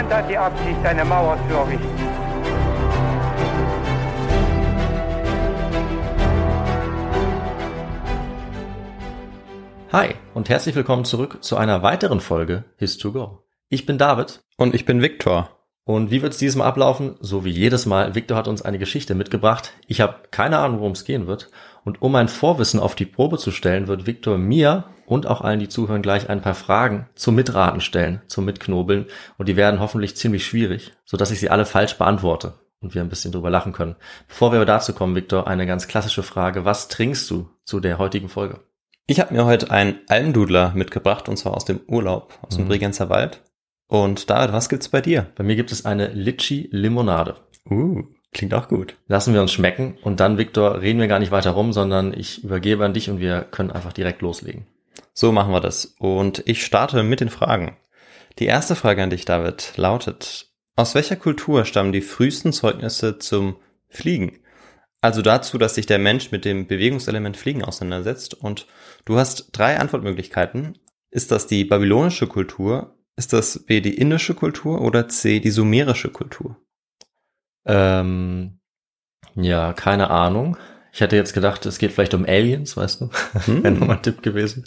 Niemand hat die Absicht, eine Mauer zu errichten. Hi und herzlich willkommen zurück zu einer weiteren Folge His2Go. Ich bin David Und ich bin Viktor. Und wie wird es dieses Mal ablaufen? So wie jedes Mal. Victor hat uns eine Geschichte mitgebracht. Ich habe keine Ahnung, worum es gehen wird. Und um mein Vorwissen auf die Probe zu stellen, wird Victor mir und auch allen, die zuhören, gleich ein paar Fragen zum Mitraten stellen, zum Mitknobeln. Und die werden hoffentlich ziemlich schwierig, sodass ich sie alle falsch beantworte und wir ein bisschen drüber lachen können. Bevor wir aber dazu kommen, Victor, eine ganz klassische Frage. Was trinkst du zu der heutigen Folge? Ich habe mir heute einen Almdudler mitgebracht und zwar aus dem Urlaub, aus dem Mhm. Bregenzer Wald. Und David, was gibt's bei dir? Bei mir gibt es eine Litchi-Limonade. Uh, klingt auch gut. Lassen wir uns schmecken und dann, Victor, reden wir gar nicht weiter rum, sondern ich übergebe an dich und wir können einfach direkt loslegen. So machen wir das. Und ich starte mit den Fragen. Die erste Frage an dich, David, lautet, aus welcher Kultur stammen die frühesten Zeugnisse zum Fliegen? Also dazu, dass sich der Mensch mit dem Bewegungselement Fliegen auseinandersetzt. Und du hast drei Antwortmöglichkeiten. Ist das die babylonische Kultur? Ist das B die indische Kultur oder C die sumerische Kultur? Ähm, ja, keine Ahnung. Ich hätte jetzt gedacht, es geht vielleicht um Aliens, weißt du? Hm. Wäre nochmal ein Tipp gewesen,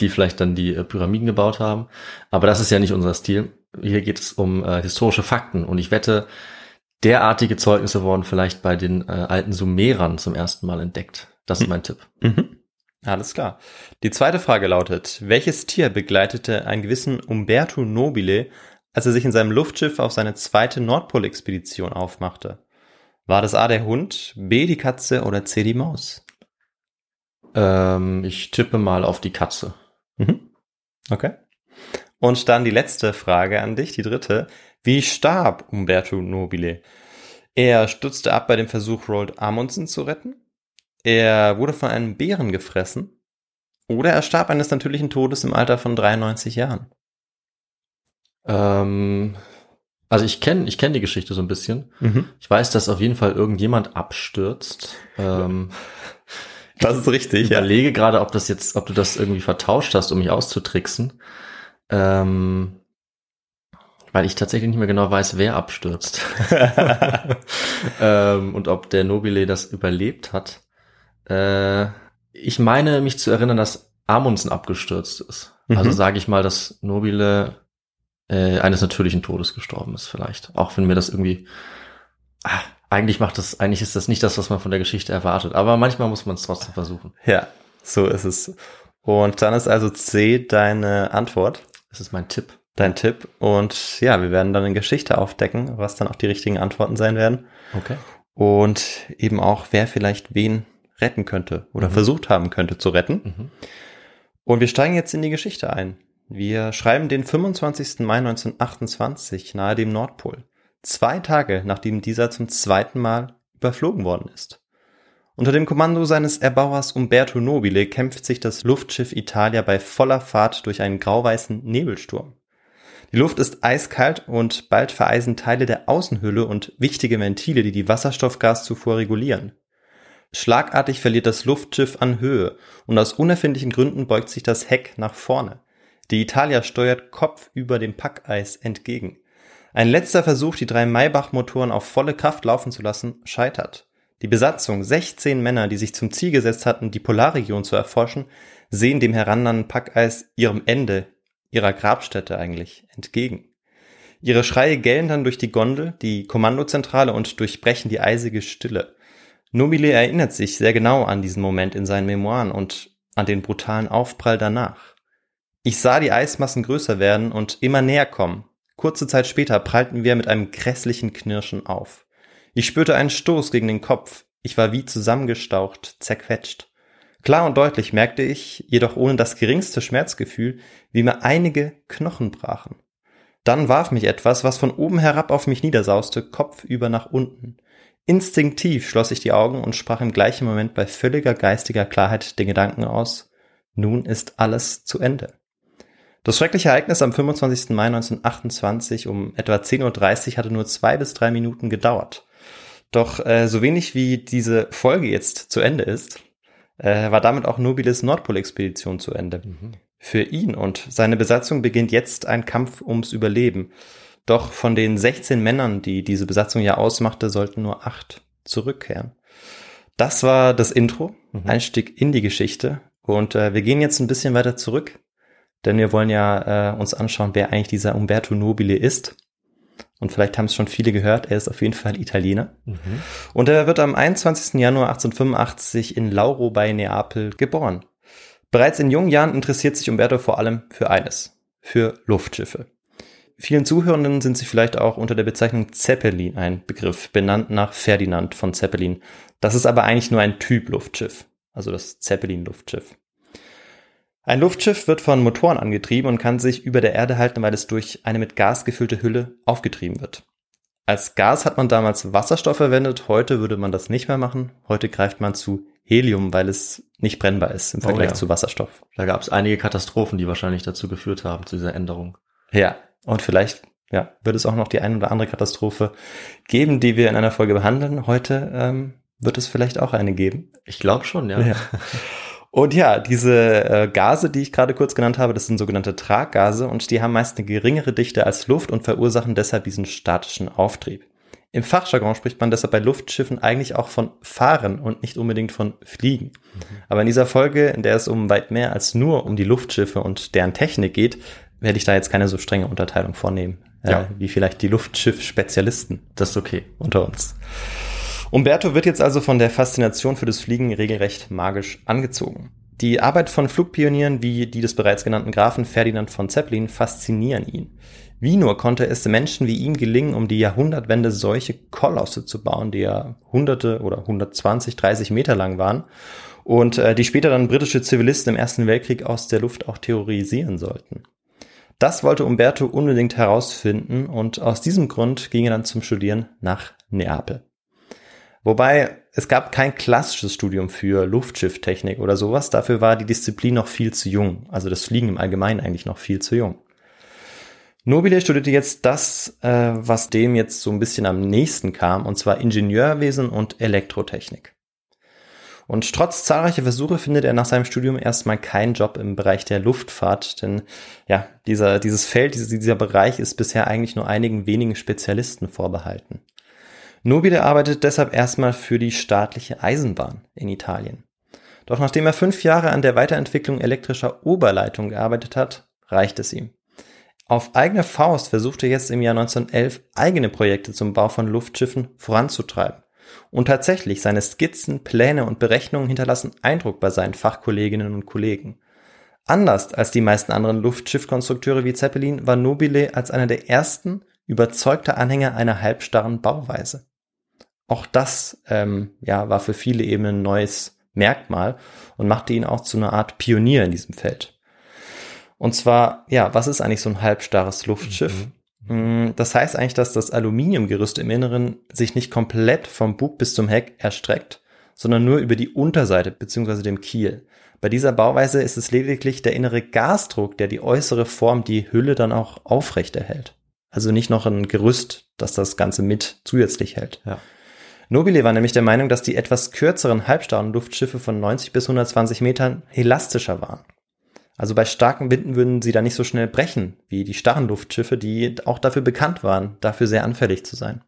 die vielleicht dann die äh, Pyramiden gebaut haben. Aber das ist ja nicht unser Stil. Hier geht es um äh, historische Fakten und ich wette, derartige Zeugnisse wurden vielleicht bei den äh, alten Sumerern zum ersten Mal entdeckt. Das ist Hm. mein Tipp. Mhm. Alles klar. Die zweite Frage lautet, welches Tier begleitete einen gewissen Umberto Nobile, als er sich in seinem Luftschiff auf seine zweite Nordpolexpedition aufmachte? War das A der Hund, B die Katze oder C die Maus? Ähm, ich tippe mal auf die Katze. Mhm. Okay. Und dann die letzte Frage an dich, die dritte. Wie starb Umberto Nobile? Er stürzte ab bei dem Versuch, Roald Amundsen zu retten. Er wurde von einem Bären gefressen. Oder er starb eines natürlichen Todes im Alter von 93 Jahren. Ähm, also ich kenne ich kenn die Geschichte so ein bisschen. Mhm. Ich weiß, dass auf jeden Fall irgendjemand abstürzt. Ähm, Das ist richtig, ich überlege gerade, ob das jetzt, ob du das irgendwie vertauscht hast, um mich auszutricksen. Ähm, weil ich tatsächlich nicht mehr genau weiß, wer abstürzt. ähm, und ob der Nobile das überlebt hat. Äh, ich meine, mich zu erinnern, dass Amundsen abgestürzt ist. Mhm. Also sage ich mal, dass Nobile äh, eines natürlichen Todes gestorben ist, vielleicht. Auch wenn mir das irgendwie. Ah, eigentlich macht das, eigentlich ist das nicht das, was man von der Geschichte erwartet. Aber manchmal muss man es trotzdem versuchen. Ja, so ist es. Und dann ist also C deine Antwort, Das ist mein Tipp. dein Tipp. Und ja, wir werden dann eine Geschichte aufdecken, was dann auch die richtigen Antworten sein werden. Okay. und eben auch, wer vielleicht wen retten könnte oder Mhm. versucht haben könnte zu retten. Mhm. Und wir steigen jetzt in die Geschichte ein. Wir schreiben den 25. Mai 1928 nahe dem Nordpol, zwei Tage nachdem dieser zum zweiten Mal überflogen worden ist. Unter dem Kommando seines Erbauers Umberto Nobile kämpft sich das Luftschiff Italia bei voller Fahrt durch einen grauweißen Nebelsturm. Die Luft ist eiskalt und bald vereisen Teile der Außenhülle und wichtige Ventile, die die Wasserstoffgaszufuhr regulieren. Schlagartig verliert das Luftschiff an Höhe und aus unerfindlichen Gründen beugt sich das Heck nach vorne. Die Italia steuert kopfüber dem Packeis entgegen. Ein letzter Versuch, die drei Maybach-Motoren auf volle Kraft laufen zu lassen, scheitert. Die Besatzung, 16 Männer, die sich zum Ziel gesetzt hatten, die Polarregion zu erforschen, sehen dem herannahenden Packeis ihrem Ende, ihrer Grabstätte eigentlich, entgegen. Ihre Schreie gellen dann durch die Gondel, die Kommandozentrale und durchbrechen die eisige Stille. Nobile erinnert sich sehr genau an diesen Moment in seinen Memoiren und an den brutalen Aufprall danach. Ich sah die Eismassen größer werden und immer näher kommen. Kurze Zeit später prallten wir mit einem grässlichen Knirschen auf. Ich spürte einen Stoß gegen den Kopf. Ich war wie zusammengestaucht, zerquetscht. Klar und deutlich merkte ich, jedoch ohne das geringste Schmerzgefühl, wie mir einige Knochen brachen. Dann warf mich etwas, was von oben herab auf mich niedersauste, kopfüber nach unten. Instinktiv schloss ich die Augen und sprach im gleichen Moment bei völliger geistiger Klarheit den Gedanken aus, nun ist alles zu Ende. Das schreckliche Ereignis am 25. Mai 1928 um etwa 10.30 Uhr hatte nur zwei bis drei Minuten gedauert. Doch äh, so wenig wie diese Folge jetzt zu Ende ist, äh, war damit auch Nobiles Nordpolexpedition zu Ende. Mhm. Für ihn und seine Besatzung beginnt jetzt ein Kampf ums Überleben. Doch von den 16 Männern, die diese Besatzung ja ausmachte, sollten nur acht zurückkehren. Das war das Intro, mhm. Einstieg in die Geschichte. Und äh, wir gehen jetzt ein bisschen weiter zurück, denn wir wollen ja äh, uns anschauen, wer eigentlich dieser Umberto Nobile ist. Und vielleicht haben es schon viele gehört, er ist auf jeden Fall Italiener. Mhm. Und er wird am 21. Januar 1885 in Lauro bei Neapel geboren. Bereits in jungen Jahren interessiert sich Umberto vor allem für eines, für Luftschiffe. Vielen Zuhörenden sind sie vielleicht auch unter der Bezeichnung Zeppelin ein Begriff, benannt nach Ferdinand von Zeppelin. Das ist aber eigentlich nur ein Typ Luftschiff, also das Zeppelin-Luftschiff. Ein Luftschiff wird von Motoren angetrieben und kann sich über der Erde halten, weil es durch eine mit Gas gefüllte Hülle aufgetrieben wird. Als Gas hat man damals Wasserstoff verwendet, heute würde man das nicht mehr machen. Heute greift man zu Helium, weil es nicht brennbar ist im Vergleich oh ja. zu Wasserstoff. Da gab es einige Katastrophen, die wahrscheinlich dazu geführt haben, zu dieser Änderung. Ja, und vielleicht ja, wird es auch noch die ein oder andere Katastrophe geben, die wir in einer Folge behandeln. Heute ähm, wird es vielleicht auch eine geben. Ich glaube schon, ja. ja. Und ja, diese äh, Gase, die ich gerade kurz genannt habe, das sind sogenannte Traggase und die haben meist eine geringere Dichte als Luft und verursachen deshalb diesen statischen Auftrieb. Im Fachjargon spricht man deshalb bei Luftschiffen eigentlich auch von Fahren und nicht unbedingt von Fliegen. Mhm. Aber in dieser Folge, in der es um weit mehr als nur um die Luftschiffe und deren Technik geht, werde ich da jetzt keine so strenge Unterteilung vornehmen, äh, ja. äh, wie vielleicht die Luftschiff-Spezialisten. Das ist okay. Unter uns. Umberto wird jetzt also von der Faszination für das Fliegen regelrecht magisch angezogen. Die Arbeit von Flugpionieren wie die des bereits genannten Grafen Ferdinand von Zeppelin faszinieren ihn. Wie nur konnte es Menschen wie ihm gelingen, um die Jahrhundertwende solche Kolosse zu bauen, die ja hunderte oder 120, 30 Meter lang waren und äh, die später dann britische Zivilisten im Ersten Weltkrieg aus der Luft auch terrorisieren sollten. Das wollte Umberto unbedingt herausfinden und aus diesem Grund ging er dann zum Studieren nach Neapel. Wobei es gab kein klassisches Studium für Luftschifftechnik oder sowas, dafür war die Disziplin noch viel zu jung, also das Fliegen im Allgemeinen eigentlich noch viel zu jung. Nobile studierte jetzt das, äh, was dem jetzt so ein bisschen am nächsten kam, und zwar Ingenieurwesen und Elektrotechnik. Und trotz zahlreicher Versuche findet er nach seinem Studium erstmal keinen Job im Bereich der Luftfahrt, denn ja, dieser, dieses Feld, dieser, dieser Bereich ist bisher eigentlich nur einigen wenigen Spezialisten vorbehalten. Nobile arbeitet deshalb erstmal für die staatliche Eisenbahn in Italien. Doch nachdem er fünf Jahre an der Weiterentwicklung elektrischer Oberleitung gearbeitet hat, reicht es ihm. Auf eigene Faust versuchte er jetzt im Jahr 1911 eigene Projekte zum Bau von Luftschiffen voranzutreiben. Und tatsächlich, seine Skizzen, Pläne und Berechnungen hinterlassen Eindruck bei seinen Fachkolleginnen und Kollegen. Anders als die meisten anderen Luftschiffkonstrukteure wie Zeppelin war Nobile als einer der ersten überzeugter Anhänger einer halbstarren Bauweise. Auch das ähm, ja, war für viele eben ein neues Merkmal und machte ihn auch zu einer Art Pionier in diesem Feld. Und zwar, ja, was ist eigentlich so ein halbstarres Luftschiff? Mhm. Mm, das heißt eigentlich, dass das Aluminiumgerüst im Inneren sich nicht komplett vom Bug bis zum Heck erstreckt, sondern nur über die Unterseite bzw. dem Kiel. Bei dieser Bauweise ist es lediglich der innere Gasdruck, der die äußere Form, die Hülle dann auch aufrecht erhält. Also nicht noch ein Gerüst, das das Ganze mit zusätzlich hält. Ja. Nobile war nämlich der Meinung, dass die etwas kürzeren halbstarren Luftschiffe von 90 bis 120 Metern elastischer waren. Also bei starken Winden würden sie da nicht so schnell brechen wie die starren Luftschiffe, die auch dafür bekannt waren, dafür sehr anfällig zu sein.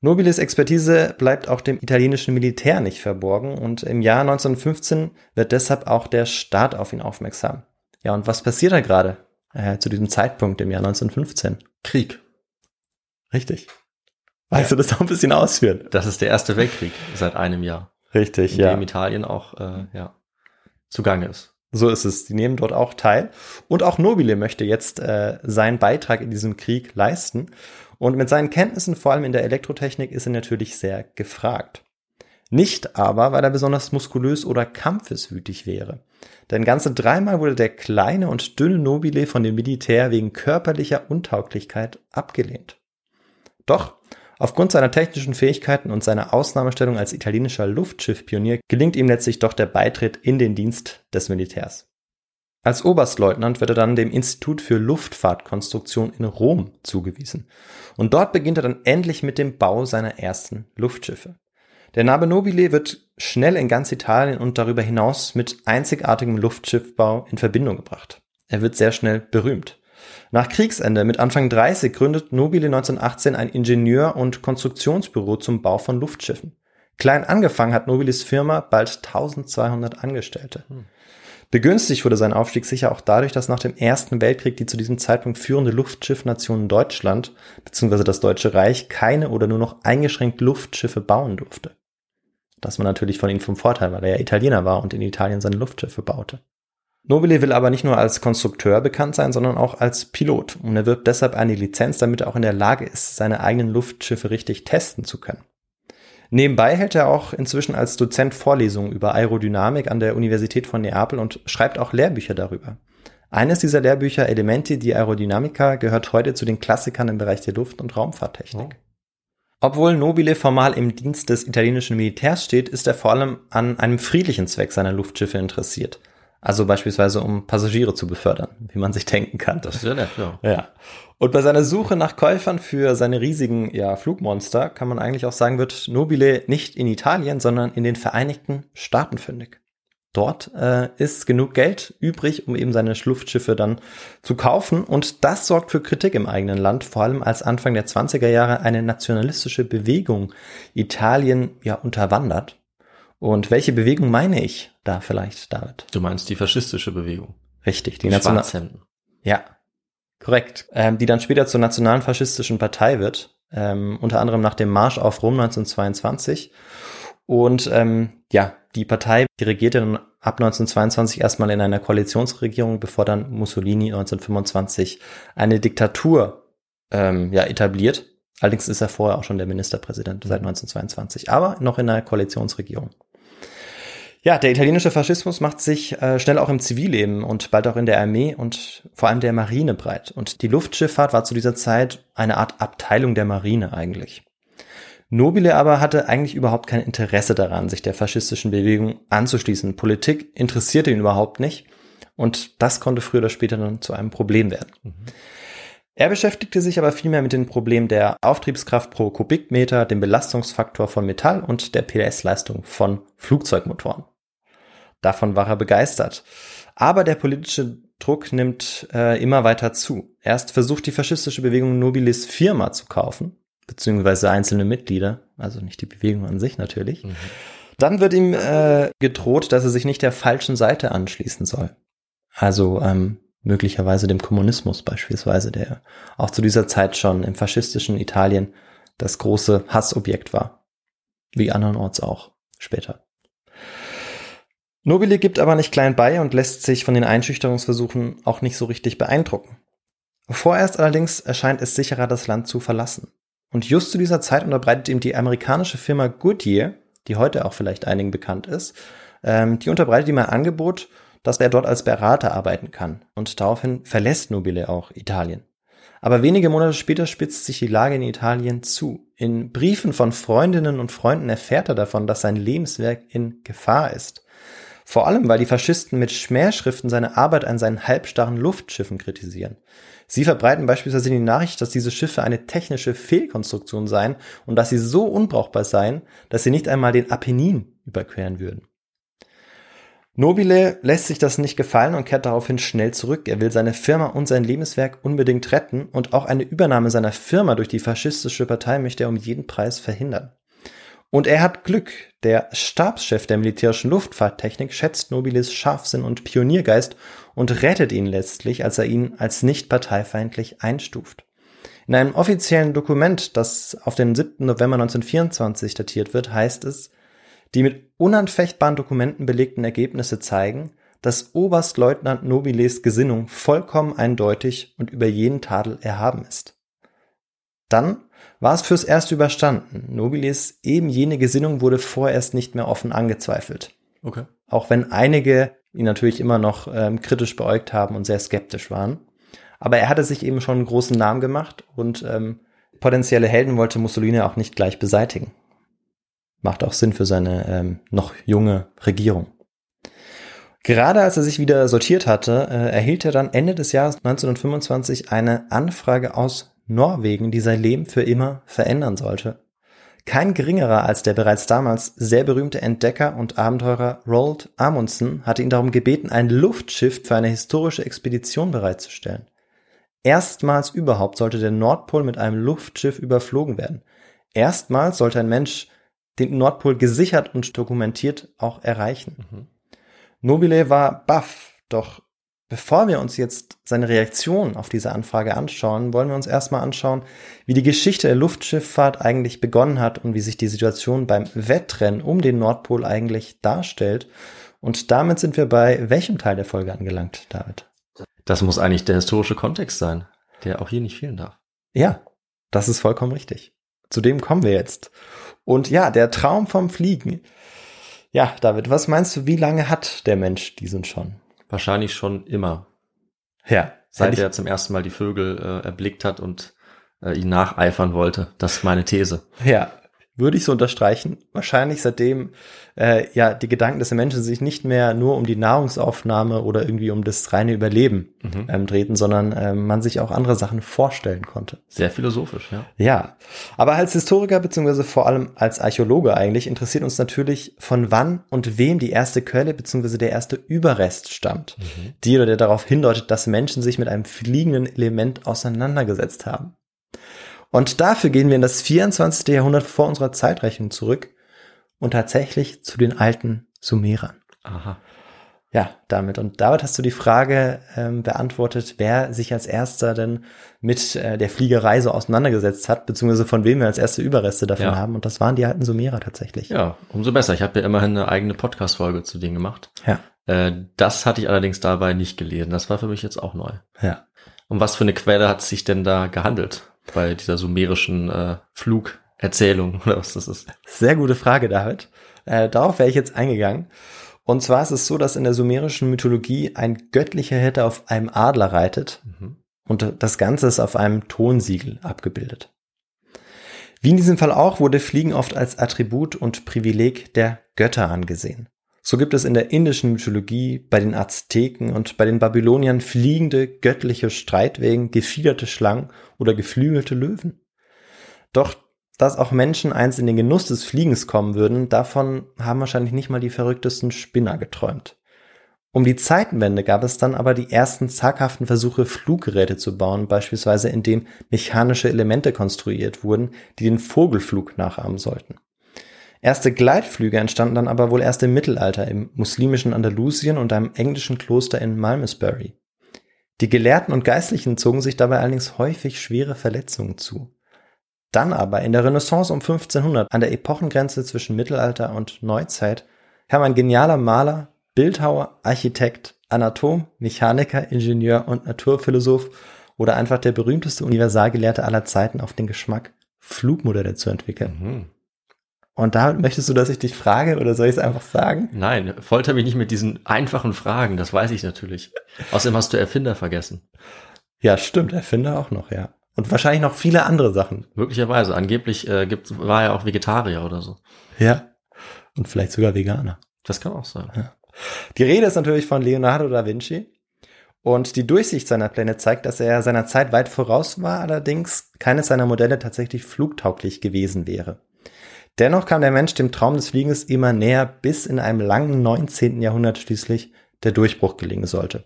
Nobiles Expertise bleibt auch dem italienischen Militär nicht verborgen und im Jahr 1915 wird deshalb auch der Staat auf ihn aufmerksam. Ja, und was passiert da gerade äh, zu diesem Zeitpunkt im Jahr 1915? Krieg. Richtig. Weißt ja. du das noch ein bisschen ausführen? Das ist der Erste Weltkrieg seit einem Jahr. Richtig, in ja. In dem Italien auch äh, ja, zugange ist. So ist es. Die nehmen dort auch teil. Und auch Nobile möchte jetzt äh, seinen Beitrag in diesem Krieg leisten. Und mit seinen Kenntnissen, vor allem in der Elektrotechnik, ist er natürlich sehr gefragt. Nicht aber, weil er besonders muskulös oder kampfeswütig wäre. Denn ganze dreimal wurde der kleine und dünne Nobile von dem Militär wegen körperlicher Untauglichkeit abgelehnt. Doch aufgrund seiner technischen Fähigkeiten und seiner Ausnahmestellung als italienischer Luftschiffpionier gelingt ihm letztlich doch der Beitritt in den Dienst des Militärs. Als Oberstleutnant wird er dann dem Institut für Luftfahrtkonstruktion in Rom zugewiesen. Und dort beginnt er dann endlich mit dem Bau seiner ersten Luftschiffe. Der Nave Nobile wird schnell in ganz Italien und darüber hinaus mit einzigartigem Luftschiffbau in Verbindung gebracht. Er wird sehr schnell berühmt. Nach Kriegsende mit Anfang 30 gründet Nobile 1918 ein Ingenieur- und Konstruktionsbüro zum Bau von Luftschiffen. Klein angefangen hat Nobiles Firma bald 1200 Angestellte. Hm. Begünstigt wurde sein Aufstieg sicher auch dadurch, dass nach dem Ersten Weltkrieg die zu diesem Zeitpunkt führende Luftschiffnation Deutschland bzw. das Deutsche Reich keine oder nur noch eingeschränkt Luftschiffe bauen durfte. Das war natürlich von ihm vom Vorteil, weil er ja Italiener war und in Italien seine Luftschiffe baute. Nobile will aber nicht nur als Konstrukteur bekannt sein, sondern auch als Pilot und er wirbt deshalb eine Lizenz, damit er auch in der Lage ist, seine eigenen Luftschiffe richtig testen zu können. Nebenbei hält er auch inzwischen als Dozent Vorlesungen über Aerodynamik an der Universität von Neapel und schreibt auch Lehrbücher darüber. Eines dieser Lehrbücher, Elementi di Aerodynamica, gehört heute zu den Klassikern im Bereich der Luft- und Raumfahrttechnik. Oh. Obwohl Nobile formal im Dienst des italienischen Militärs steht, ist er vor allem an einem friedlichen Zweck seiner Luftschiffe interessiert. Also beispielsweise um Passagiere zu befördern, wie man sich denken kann. Das ist ja nett, ja. Ja. Und bei seiner Suche nach Käufern für seine riesigen ja, Flugmonster kann man eigentlich auch sagen, wird Nobile nicht in Italien, sondern in den Vereinigten Staaten fündig. Dort äh, ist genug Geld übrig, um eben seine Luftschiffe dann zu kaufen. Und das sorgt für Kritik im eigenen Land, vor allem als Anfang der 20er Jahre eine nationalistische Bewegung Italien ja unterwandert. Und welche Bewegung meine ich da vielleicht, David? Du meinst die faschistische Bewegung. Richtig, die, die National Ja, korrekt. Ähm, die dann später zur nationalen faschistischen Partei wird, ähm, unter anderem nach dem Marsch auf Rom 1922. Und ähm, ja, die Partei die regierte dann ab 1922 erstmal in einer Koalitionsregierung, bevor dann Mussolini 1925 eine Diktatur ähm, ja, etabliert. Allerdings ist er vorher auch schon der Ministerpräsident seit 1922, aber noch in einer Koalitionsregierung. Ja, der italienische Faschismus macht sich äh, schnell auch im Zivilleben und bald auch in der Armee und vor allem der Marine breit. Und die Luftschifffahrt war zu dieser Zeit eine Art Abteilung der Marine eigentlich. Nobile aber hatte eigentlich überhaupt kein Interesse daran, sich der faschistischen Bewegung anzuschließen. Politik interessierte ihn überhaupt nicht und das konnte früher oder später dann zu einem Problem werden. Mhm. Er beschäftigte sich aber vielmehr mit den Problemen der Auftriebskraft pro Kubikmeter, dem Belastungsfaktor von Metall und der PS-Leistung von Flugzeugmotoren. Davon war er begeistert. Aber der politische Druck nimmt äh, immer weiter zu. Erst versucht die faschistische Bewegung Nobilis Firma zu kaufen, beziehungsweise einzelne Mitglieder, also nicht die Bewegung an sich natürlich. Mhm. Dann wird ihm äh, gedroht, dass er sich nicht der falschen Seite anschließen soll. Also ähm, möglicherweise dem Kommunismus beispielsweise, der auch zu dieser Zeit schon im faschistischen Italien das große Hassobjekt war. Wie andernorts auch später. Nobile gibt aber nicht klein bei und lässt sich von den Einschüchterungsversuchen auch nicht so richtig beeindrucken. Vorerst allerdings erscheint es sicherer, das Land zu verlassen. Und just zu dieser Zeit unterbreitet ihm die amerikanische Firma Goodyear, die heute auch vielleicht einigen bekannt ist, ähm, die unterbreitet ihm ein Angebot, dass er dort als Berater arbeiten kann. Und daraufhin verlässt Nobile auch Italien. Aber wenige Monate später spitzt sich die Lage in Italien zu. In Briefen von Freundinnen und Freunden erfährt er davon, dass sein Lebenswerk in Gefahr ist. Vor allem, weil die Faschisten mit Schmähschriften seine Arbeit an seinen halbstarren Luftschiffen kritisieren. Sie verbreiten beispielsweise die Nachricht, dass diese Schiffe eine technische Fehlkonstruktion seien und dass sie so unbrauchbar seien, dass sie nicht einmal den Apennin überqueren würden. Nobile lässt sich das nicht gefallen und kehrt daraufhin schnell zurück. Er will seine Firma und sein Lebenswerk unbedingt retten und auch eine Übernahme seiner Firma durch die faschistische Partei möchte er um jeden Preis verhindern. Und er hat Glück. Der Stabschef der militärischen Luftfahrttechnik schätzt Nobiles Scharfsinn und Pioniergeist und rettet ihn letztlich, als er ihn als nicht parteifeindlich einstuft. In einem offiziellen Dokument, das auf den 7. November 1924 datiert wird, heißt es, die mit unanfechtbaren Dokumenten belegten Ergebnisse zeigen, dass Oberstleutnant Nobiles Gesinnung vollkommen eindeutig und über jeden Tadel erhaben ist. Dann war es fürs Erste überstanden. Nobiles eben jene Gesinnung wurde vorerst nicht mehr offen angezweifelt. Okay. Auch wenn einige ihn natürlich immer noch ähm, kritisch beäugt haben und sehr skeptisch waren. Aber er hatte sich eben schon einen großen Namen gemacht und ähm, potenzielle Helden wollte Mussolini auch nicht gleich beseitigen. Macht auch Sinn für seine ähm, noch junge Regierung. Gerade als er sich wieder sortiert hatte, äh, erhielt er dann Ende des Jahres 1925 eine Anfrage aus Norwegen, die sein Leben für immer verändern sollte. Kein geringerer als der bereits damals sehr berühmte Entdecker und Abenteurer Roald Amundsen hatte ihn darum gebeten, ein Luftschiff für eine historische Expedition bereitzustellen. Erstmals überhaupt sollte der Nordpol mit einem Luftschiff überflogen werden. Erstmals sollte ein Mensch den Nordpol gesichert und dokumentiert auch erreichen. Mhm. Nobile war baff, doch bevor wir uns jetzt seine Reaktion auf diese Anfrage anschauen, wollen wir uns erstmal anschauen, wie die Geschichte der Luftschifffahrt eigentlich begonnen hat und wie sich die Situation beim Wettrennen um den Nordpol eigentlich darstellt. Und damit sind wir bei welchem Teil der Folge angelangt, David? Das muss eigentlich der historische Kontext sein, der auch hier nicht fehlen darf. Ja, das ist vollkommen richtig. Zu dem kommen wir jetzt. Und ja, der Traum vom Fliegen. Ja, David, was meinst du, wie lange hat der Mensch diesen schon? Wahrscheinlich schon immer. Ja, Seit er zum ersten Mal die Vögel äh, erblickt hat und äh, ihnen nacheifern wollte. Das ist meine These. ja, würde ich so unterstreichen. Wahrscheinlich seitdem äh, ja die Gedanken des Menschen sich nicht mehr nur um die Nahrungsaufnahme oder irgendwie um das reine Überleben Mhm. ähm, drehten, sondern ähm, man sich auch andere Sachen vorstellen konnte. Sehr philosophisch, ja. Ja, aber als Historiker beziehungsweise vor allem als Archäologe eigentlich interessiert uns natürlich, von wann und wem die erste Quelle beziehungsweise der erste Überrest stammt, die oder der darauf hindeutet, dass Menschen sich mit einem fliegenden Element auseinandergesetzt haben. Und dafür gehen wir in das 24. Jahrhundert vor unserer Zeitrechnung zurück und tatsächlich zu den alten Sumerern. Aha. Ja, damit. Und damit hast du die Frage ähm, beantwortet, wer sich als erster denn mit äh, der Fliegerei so auseinandergesetzt hat, beziehungsweise von wem wir als erste Überreste davon Ja. haben. Und das waren die alten Sumerer tatsächlich. Ja, umso besser. Ich habe ja immerhin eine eigene Podcast-Folge zu denen gemacht. Ja. Äh, das hatte ich allerdings dabei nicht gelesen. Das war für mich jetzt auch neu. ja. Um was für eine Quelle hat es sich denn da gehandelt bei dieser sumerischen äh, Flugerzählung oder was das ist? Sehr gute Frage, David. Äh, darauf wäre ich jetzt eingegangen. Und zwar ist es so, dass in der sumerischen Mythologie ein göttlicher Hirte auf einem Adler reitet Mhm. und das Ganze ist auf einem Tonsiegel abgebildet. Wie in diesem Fall auch wurde Fliegen oft als Attribut und Privileg der Götter angesehen. So gibt es in der indischen Mythologie, bei den Azteken und bei den Babyloniern fliegende göttliche Streitwegen, gefiederte Schlangen oder geflügelte Löwen. Doch dass auch Menschen einst in den Genuss des Fliegens kommen würden, davon haben wahrscheinlich nicht mal die verrücktesten Spinner geträumt. Um die Zeitenwende gab es dann aber die ersten zaghaften Versuche, Fluggeräte zu bauen, beispielsweise indem mechanische Elemente konstruiert wurden, die den Vogelflug nachahmen sollten. Erste Gleitflüge entstanden dann aber wohl erst im Mittelalter im muslimischen Andalusien und einem englischen Kloster in Malmesbury. Die Gelehrten und Geistlichen zogen sich dabei allerdings häufig schwere Verletzungen zu. Dann aber in der Renaissance um 1500 an der Epochengrenze zwischen Mittelalter und Neuzeit kam ein genialer Maler, Bildhauer, Architekt, Anatom, Mechaniker, Ingenieur und Naturphilosoph oder einfach der berühmteste Universalgelehrte aller Zeiten auf den Geschmack, Flugmodelle zu entwickeln. Mhm. Und da möchtest du, dass ich dich frage oder soll ich es einfach sagen? Nein, folter mich nicht mit diesen einfachen Fragen, das weiß ich natürlich. Außerdem hast du Erfinder vergessen. Ja, stimmt, Erfinder auch noch, ja. Und wahrscheinlich noch viele andere Sachen. Möglicherweise. Angeblich äh, gibt, war er auch Vegetarier oder so. Ja. Und vielleicht sogar Veganer. Das kann auch sein. Die Rede ist natürlich von Leonardo da Vinci. Und die Durchsicht seiner Pläne zeigt, dass er seiner Zeit weit voraus war, allerdings keines seiner Modelle tatsächlich flugtauglich gewesen wäre. Dennoch kam der Mensch dem Traum des Fliegens immer näher, bis in einem langen 19. Jahrhundert schließlich der Durchbruch gelingen sollte.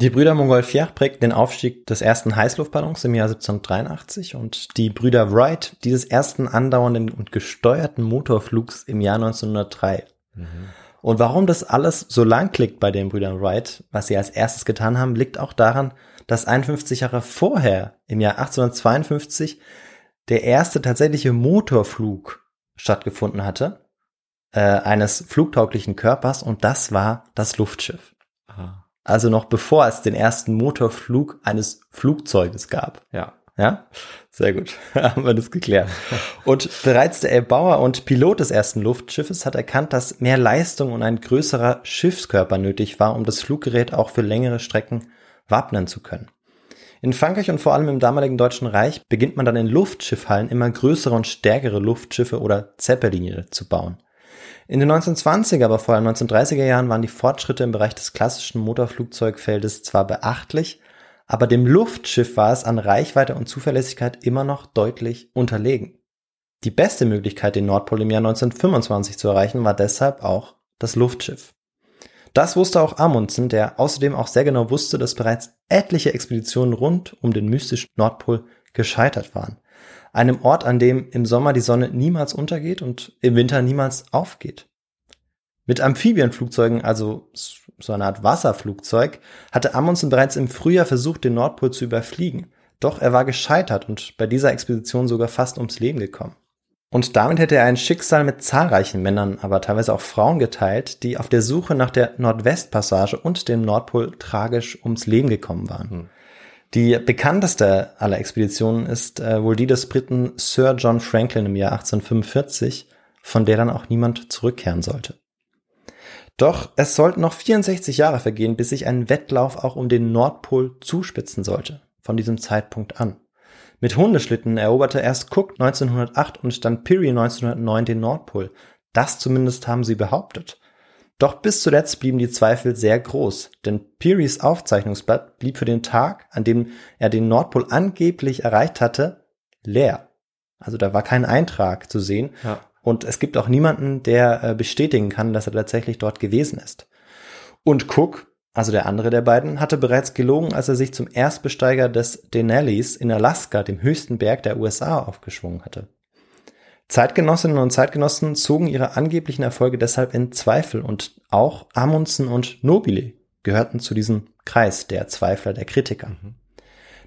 Die Brüder Montgolfier prägten den Aufstieg des ersten Heißluftballons im Jahr 1783 und die Brüder Wright die des ersten andauernden und gesteuerten Motorflugs im Jahr 1903. Und warum das alles so lang klickt bei den Brüdern Wright, was sie als erstes getan haben, liegt auch daran, dass 51 Jahre vorher, im Jahr 1852, der erste tatsächliche Motorflug stattgefunden hatte, äh, eines flugtauglichen Körpers, und das war das Luftschiff. Ah, Also noch bevor es den ersten Motorflug eines Flugzeuges gab. ja. Ja, sehr gut. Haben wir das geklärt. Und bereits der Erbauer und Pilot des ersten Luftschiffes hat erkannt, dass mehr Leistung und ein größerer Schiffskörper nötig war, um das Fluggerät auch für längere Strecken wappnen zu können. In Frankreich und vor allem im damaligen Deutschen Reich beginnt man dann in Luftschiffhallen immer größere und stärkere Luftschiffe oder Zeppeline zu bauen. In den 1920er, aber vor allem 1930er Jahren waren die Fortschritte im Bereich des klassischen Motorflugzeugfeldes zwar beachtlich, aber dem Luftschiff war es an Reichweite und Zuverlässigkeit immer noch deutlich unterlegen. Die beste Möglichkeit, den Nordpol im Jahr 1925 zu erreichen, war deshalb auch das Luftschiff. Das wusste auch Amundsen, der außerdem auch sehr genau wusste, dass bereits etliche Expeditionen rund um den mystischen Nordpol gescheitert waren einem Ort, an dem im Sommer die Sonne niemals untergeht und im Winter niemals aufgeht. Mit Amphibienflugzeugen, also so eine Art Wasserflugzeug, hatte Amundsen bereits im Frühjahr versucht, den Nordpol zu überfliegen. Doch er war gescheitert und bei dieser Expedition sogar fast ums Leben gekommen. Und damit hätte er ein Schicksal mit zahlreichen Männern, aber teilweise auch Frauen geteilt, die auf der Suche nach der Nordwestpassage und dem Nordpol tragisch ums Leben gekommen waren. Hm. Die bekannteste aller Expeditionen ist äh, wohl die des Briten Sir John Franklin im Jahr 1845, von der dann auch niemand zurückkehren sollte. Doch es sollten noch 64 Jahre vergehen, bis sich ein Wettlauf auch um den Nordpol zuspitzen sollte, von diesem Zeitpunkt an. Mit Hundeschlitten eroberte erst Cook 1908 und dann Peary 1909 den Nordpol. Das zumindest haben sie behauptet. Doch bis zuletzt blieben die Zweifel sehr groß, denn Pearys Aufzeichnungsblatt blieb für den Tag, an dem er den Nordpol angeblich erreicht hatte, leer. Also da war kein Eintrag zu sehen. Ja. Und es gibt auch niemanden, der äh, bestätigen kann, dass er tatsächlich dort gewesen ist. Und Cook, also der andere der beiden, hatte bereits gelogen, als er sich zum Erstbesteiger des Denali's in Alaska, dem höchsten Berg der USA, aufgeschwungen hatte. Zeitgenossinnen und Zeitgenossen zogen ihre angeblichen Erfolge deshalb in Zweifel und auch Amundsen und Nobile gehörten zu diesem Kreis der Zweifler, der Kritiker. Mhm.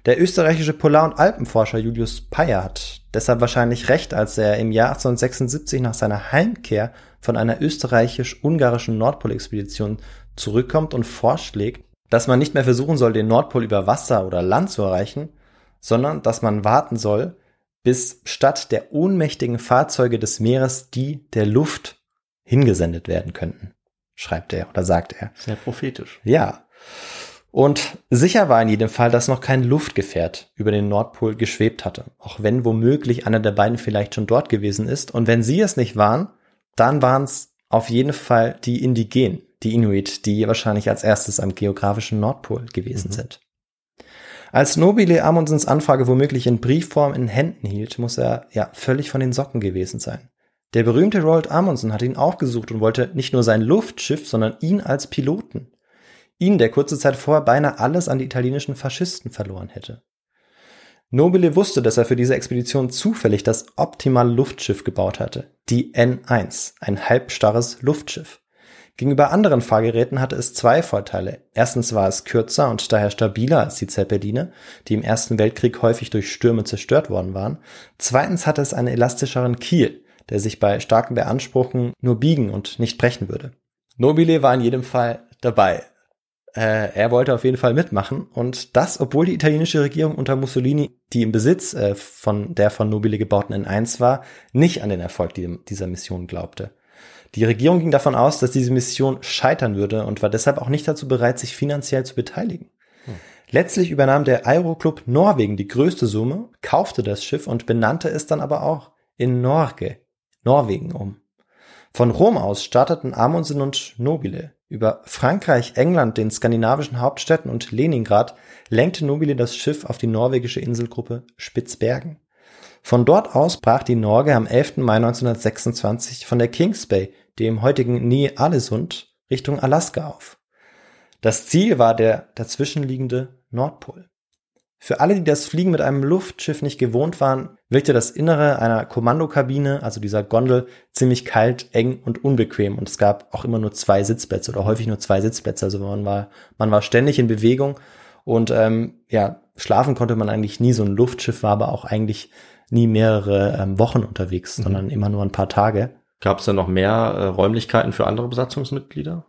Der österreichische Polar- und Alpenforscher Julius Peyer hat deshalb wahrscheinlich recht, als er im Jahr 1876 nach seiner Heimkehr von einer österreichisch-ungarischen Nordpolexpedition zurückkommt und vorschlägt, dass man nicht mehr versuchen soll, den Nordpol über Wasser oder Land zu erreichen, sondern dass man warten soll, bis statt der ohnmächtigen Fahrzeuge des Meeres die der Luft hingesendet werden könnten, schreibt er oder sagt er. Sehr prophetisch. Ja. Und sicher war in jedem Fall, dass noch kein Luftgefährt über den Nordpol geschwebt hatte, auch wenn womöglich einer der beiden vielleicht schon dort gewesen ist. Und wenn sie es nicht waren, dann waren es auf jeden Fall die Indigenen, die Inuit, die wahrscheinlich als erstes am geografischen Nordpol gewesen mhm. sind. Als Nobile Amundsens Anfrage womöglich in Briefform in Händen hielt, muss er ja völlig von den Socken gewesen sein. Der berühmte Roald Amundsen hatte ihn aufgesucht und wollte nicht nur sein Luftschiff, sondern ihn als Piloten. Ihn, der kurze Zeit vorher beinahe alles an die italienischen Faschisten verloren hätte. Nobile wusste, dass er für diese Expedition zufällig das optimale Luftschiff gebaut hatte, die N1, ein halbstarres Luftschiff. Gegenüber anderen Fahrgeräten hatte es zwei Vorteile. Erstens war es kürzer und daher stabiler als die Zeppeline, die im Ersten Weltkrieg häufig durch Stürme zerstört worden waren. Zweitens hatte es einen elastischeren Kiel, der sich bei starkem Beanspruchen nur biegen und nicht brechen würde. Nobile war in jedem Fall dabei. Äh, er wollte auf jeden Fall mitmachen und das, obwohl die italienische Regierung unter Mussolini, die im Besitz äh, von der von Nobile gebauten N1 war, nicht an den Erfolg dieser Mission glaubte. Die Regierung ging davon aus, dass diese Mission scheitern würde und war deshalb auch nicht dazu bereit, sich finanziell zu beteiligen. Hm. Letztlich übernahm der Aeroclub Norwegen die größte Summe, kaufte das Schiff und benannte es dann aber auch in Norge, Norwegen um. Von Rom aus starteten Amundsen und Nobile. Über Frankreich, England, den skandinavischen Hauptstädten und Leningrad lenkte Nobile das Schiff auf die norwegische Inselgruppe Spitzbergen. Von dort aus brach die Norge am 11. Mai 1926 von der Kings Bay dem heutigen Ny-Ålesund, Richtung Alaska auf. Das Ziel war der dazwischenliegende Nordpol. Für alle, die das Fliegen mit einem Luftschiff nicht gewohnt waren, wirkte das Innere einer Kommandokabine, also dieser Gondel, ziemlich kalt, eng und unbequem. Und es gab auch immer nur zwei Sitzplätze oder häufig nur zwei Sitzplätze. Also man war, man war ständig in Bewegung und ähm, ja, schlafen konnte man eigentlich nie. So ein Luftschiff war aber auch eigentlich nie mehrere ähm, Wochen unterwegs, mhm. sondern immer nur ein paar Tage. Gab es da noch mehr äh, Räumlichkeiten für andere Besatzungsmitglieder?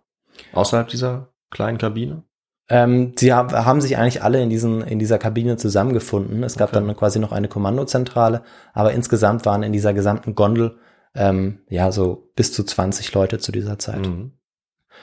Außerhalb dieser kleinen Kabine? Ähm, sie hab, haben sich eigentlich alle in, diesen, in dieser Kabine zusammengefunden. Es gab Okay. dann quasi noch eine Kommandozentrale, aber insgesamt waren in dieser gesamten Gondel ähm, ja so bis zu 20 Leute zu dieser Zeit. Mhm.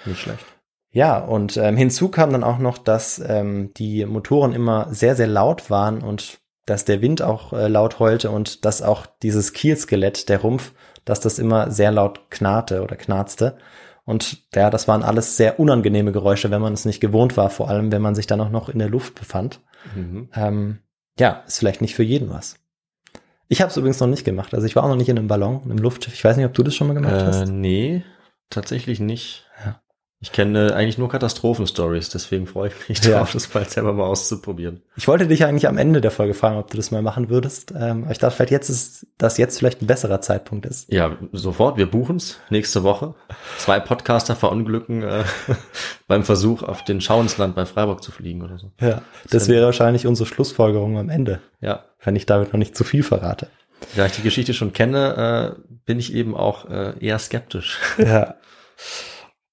Nicht schlecht. Ja, und ähm, hinzu kam dann auch noch, dass ähm, die Motoren immer sehr, sehr laut waren und dass der Wind auch äh, laut heulte und dass auch dieses Kielskelett, der Rumpf, dass das immer sehr laut knarrte oder knarzte. Und ja, das waren alles sehr unangenehme Geräusche, wenn man es nicht gewohnt war, vor allem wenn man sich dann auch noch in der Luft befand. Mhm. Ähm, ja, ist vielleicht nicht für jeden was. Ich habe es übrigens noch nicht gemacht. Also ich war auch noch nicht in einem Ballon, in einem Luftschiff. Ich weiß nicht, ob du das schon mal gemacht Äh, hast. nee, tatsächlich nicht. Ja. Ich kenne eigentlich nur Katastrophenstories, deswegen freue ich mich Ja. drauf, das bald selber mal auszuprobieren. Ich wollte dich eigentlich am Ende der Folge fragen, ob du das mal machen würdest. Ähm, aber ich dachte, vielleicht jetzt ist, dass jetzt vielleicht ein besserer Zeitpunkt ist. Ja, sofort, wir buchen's nächste Woche. Zwei Podcaster verunglücken äh, beim Versuch, auf den Schauensland bei Freiburg zu fliegen oder so. Ja, das wäre wahrscheinlich unsere Schlussfolgerung am Ende, Ja, wenn ich damit noch nicht zu viel verrate. da ich die Geschichte schon kenne, äh, bin ich eben auch äh, eher skeptisch. Ja.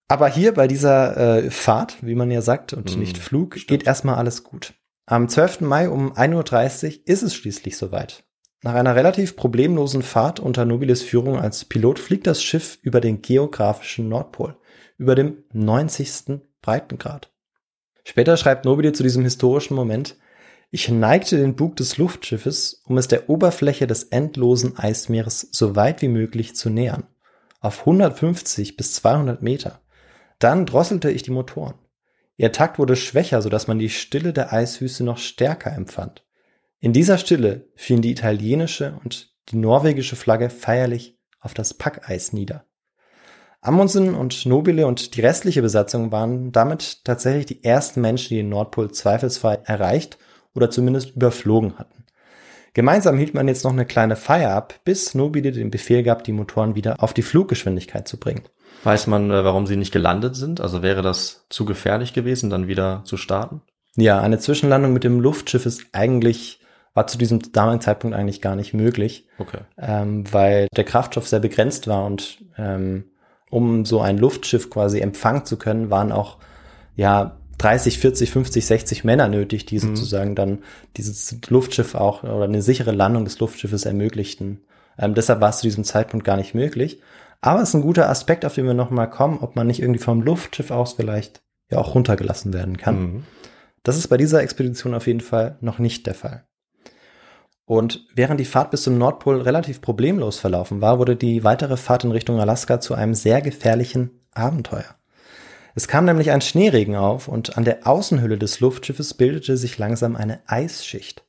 Aber hier bei dieser äh, Fahrt, wie man ja sagt, und Mm, nicht Flug, stimmt. geht erstmal alles gut. Am 12. Mai um 1.30 Uhr ist es schließlich soweit. Nach einer relativ problemlosen Fahrt unter Nobiles Führung als Pilot fliegt das Schiff über den geografischen Nordpol, über dem 90. Breitengrad. Später schreibt Nobile zu diesem historischen Moment, ich neigte den Bug des Luftschiffes, um es der Oberfläche des endlosen Eismeeres so weit wie möglich zu nähern. Auf 150 bis 200 Meter. Dann drosselte ich die Motoren. Ihr Takt wurde schwächer, sodass man die Stille der Eiswüste noch stärker empfand. In dieser Stille fielen die italienische und die norwegische Flagge feierlich auf das Packeis nieder. Amundsen und Nobile und die restliche Besatzung waren damit tatsächlich die ersten Menschen, die den Nordpol zweifelsfrei erreicht oder zumindest überflogen hatten. Gemeinsam hielt man jetzt noch eine kleine Feier ab, bis Nobile den Befehl gab, die Motoren wieder auf die Fluggeschwindigkeit zu bringen. Weiß man, äh, warum sie nicht gelandet sind? Also wäre das zu gefährlich gewesen, dann wieder zu starten? Ja, eine Zwischenlandung mit dem Luftschiff ist eigentlich, war zu diesem damaligen Zeitpunkt eigentlich gar nicht möglich, Okay. ähm, weil der Kraftstoff sehr begrenzt war und ähm, um so ein Luftschiff quasi empfangen zu können, waren auch ja 30, 40, 50, 60 Männer nötig, die sozusagen dann dieses Luftschiff auch oder eine sichere Landung des Luftschiffes ermöglichten. Ähm, deshalb war es zu diesem Zeitpunkt gar nicht möglich. Aber es ist ein guter Aspekt, auf den wir nochmal kommen, ob man nicht irgendwie vom Luftschiff aus vielleicht ja auch runtergelassen werden kann. Mhm. Das ist bei dieser Expedition auf jeden Fall noch nicht der Fall. Und während die Fahrt bis zum Nordpol relativ problemlos verlaufen war, wurde die weitere Fahrt in Richtung Alaska zu einem sehr gefährlichen Abenteuer. Es kam nämlich ein Schneeregen auf und an der Außenhülle des Luftschiffes bildete sich langsam eine Eisschicht.